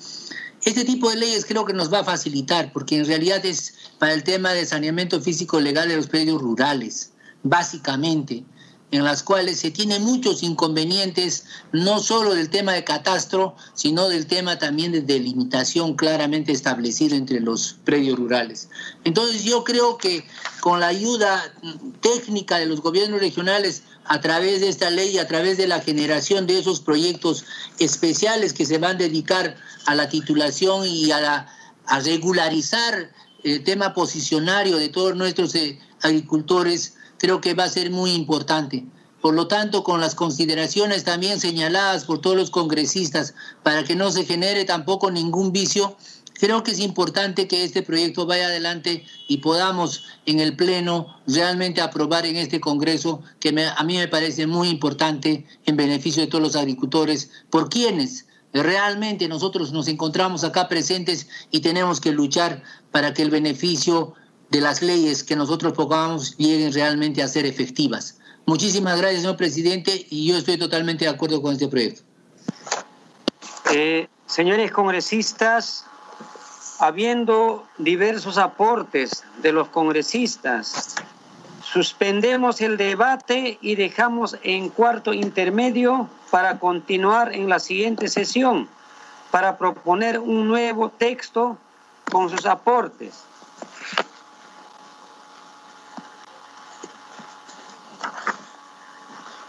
Este tipo de leyes creo que nos va a facilitar, porque en realidad es para el tema de saneamiento físico legal de los predios rurales, básicamente en las cuales se tienen muchos inconvenientes, no solo del tema de catastro, sino del tema también de delimitación claramente establecido entre los predios rurales. Entonces yo creo que con la ayuda técnica de los gobiernos regionales, a través de esta ley, a través de la generación de esos proyectos especiales que se van a dedicar a la titulación y a, regularizar el tema posicionario de todos nuestros eh, agricultores, creo que va a ser muy importante. Por lo tanto, con las consideraciones también señaladas por todos los congresistas, para que no se genere tampoco ningún vicio, creo que es importante que este proyecto vaya adelante y podamos en el Pleno realmente aprobar en este Congreso, que a mí me parece muy importante en beneficio de todos los agricultores, por quienes realmente nosotros nos encontramos acá presentes y tenemos que luchar para que el beneficio de las leyes que nosotros pongamos lleguen realmente a ser efectivas. Muchísimas gracias, señor presidente, y yo estoy totalmente de acuerdo con este proyecto. Eh, señores congresistas, habiendo diversos aportes de los congresistas, suspendemos el debate y dejamos en cuarto intermedio para continuar en la siguiente sesión, para proponer un nuevo texto con sus aportes.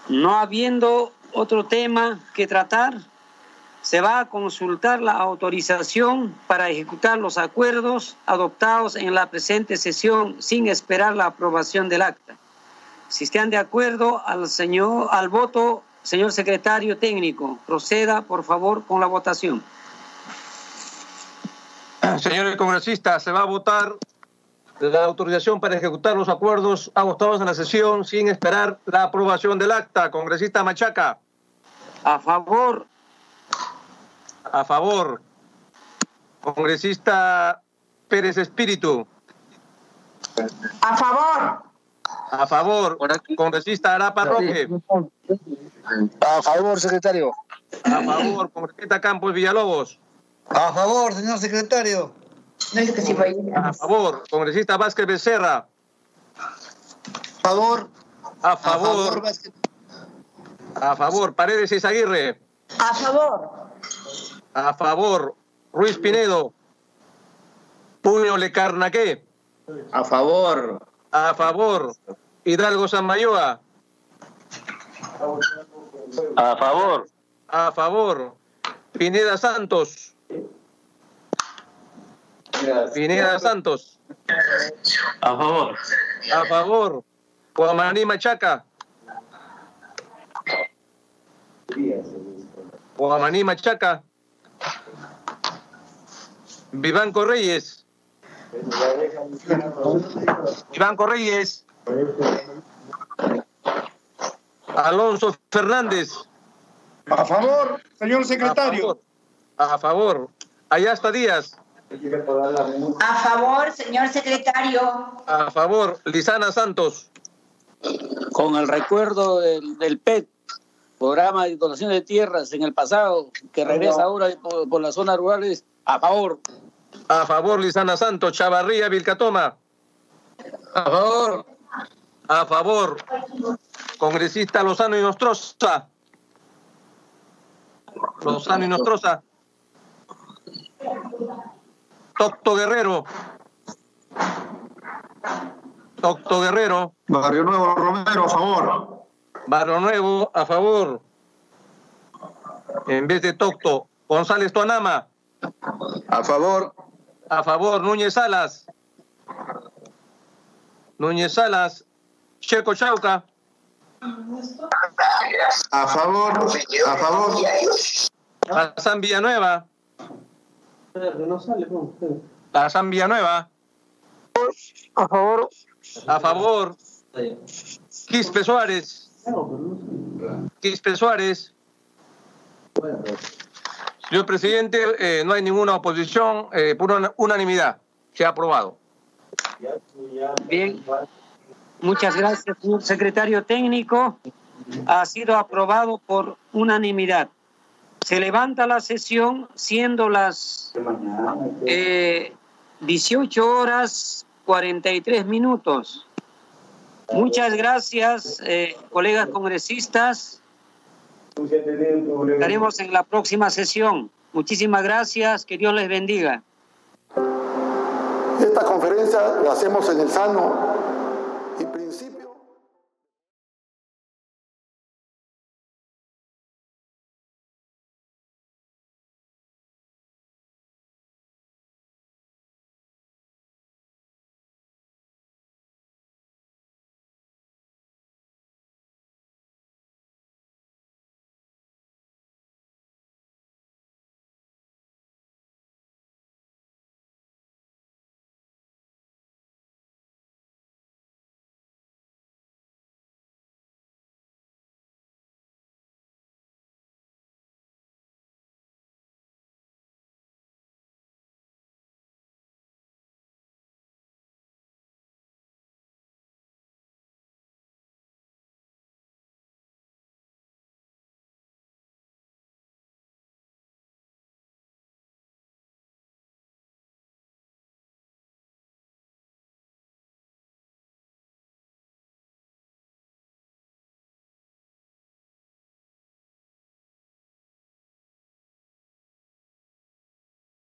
No habiendo otro tema que tratar, se va a consultar la autorización para ejecutar los acuerdos adoptados en la presente sesión sin esperar la aprobación del acta. Si están de acuerdo al señor al voto, señor secretario técnico, proceda por favor con la votación. Señores congresistas, se va a votar la autorización para ejecutar los acuerdos agotados en la sesión sin esperar la aprobación del acta. Congresista Machaca. A favor. A favor. Congresista Pérez Espíritu. A favor. A favor. Congresista Arapa Roque. A favor, secretario. A favor. Congresista Campos Villalobos. A favor, señor secretario. No es que si A favor, congresista Vázquez Becerra. A favor. A favor. A favor, Paredes Izaguirre. A favor. A favor, Ruiz Pinedo. Puño Lecarnaqué. A favor. A favor, Hidalgo Samayoa. A favor. A favor, Pineda Santos. Pineda Santos. A favor. A favor. Guamaní Machaca. Guamaní Machaca. Vivanco Reyes. Vivanco Reyes. Alonso Fernández. A favor, señor secretario. A favor. Allá está Díaz. A favor, señor secretario. A favor, Lisana Santos. Con el recuerdo del, PET, programa de donación de tierras en el pasado, que regresa ahora por, las zonas rurales, a favor. A favor, Lisana Santos. Chavarría, Vilcatoma. A favor. A favor. Congresista Lozano y Nostroza. Lozano y Nostroza. Tocto Guerrero. Tocto Guerrero. Barrio Nuevo Romero, a favor. Barrio Nuevo, a favor. En vez de Tocto, González Tuanama. A favor. A favor, Núñez Salas. Núñez Salas. Checo Chauca. A favor. A favor. Hassan Villanueva. La San Villanueva. A favor. A favor. Quispe Suárez. Quispe Suárez. Señor presidente, eh, no hay ninguna oposición, eh, por unanimidad. Se ha aprobado. Bien. Muchas gracias, señor secretario técnico. Ha sido aprobado por unanimidad. Se levanta la sesión siendo las 18 eh, horas 43 minutos. Muchas gracias, eh, colegas congresistas. Estaremos en la próxima sesión. Muchísimas gracias. Que Dios les bendiga. Esta conferencia la hacemos en el sano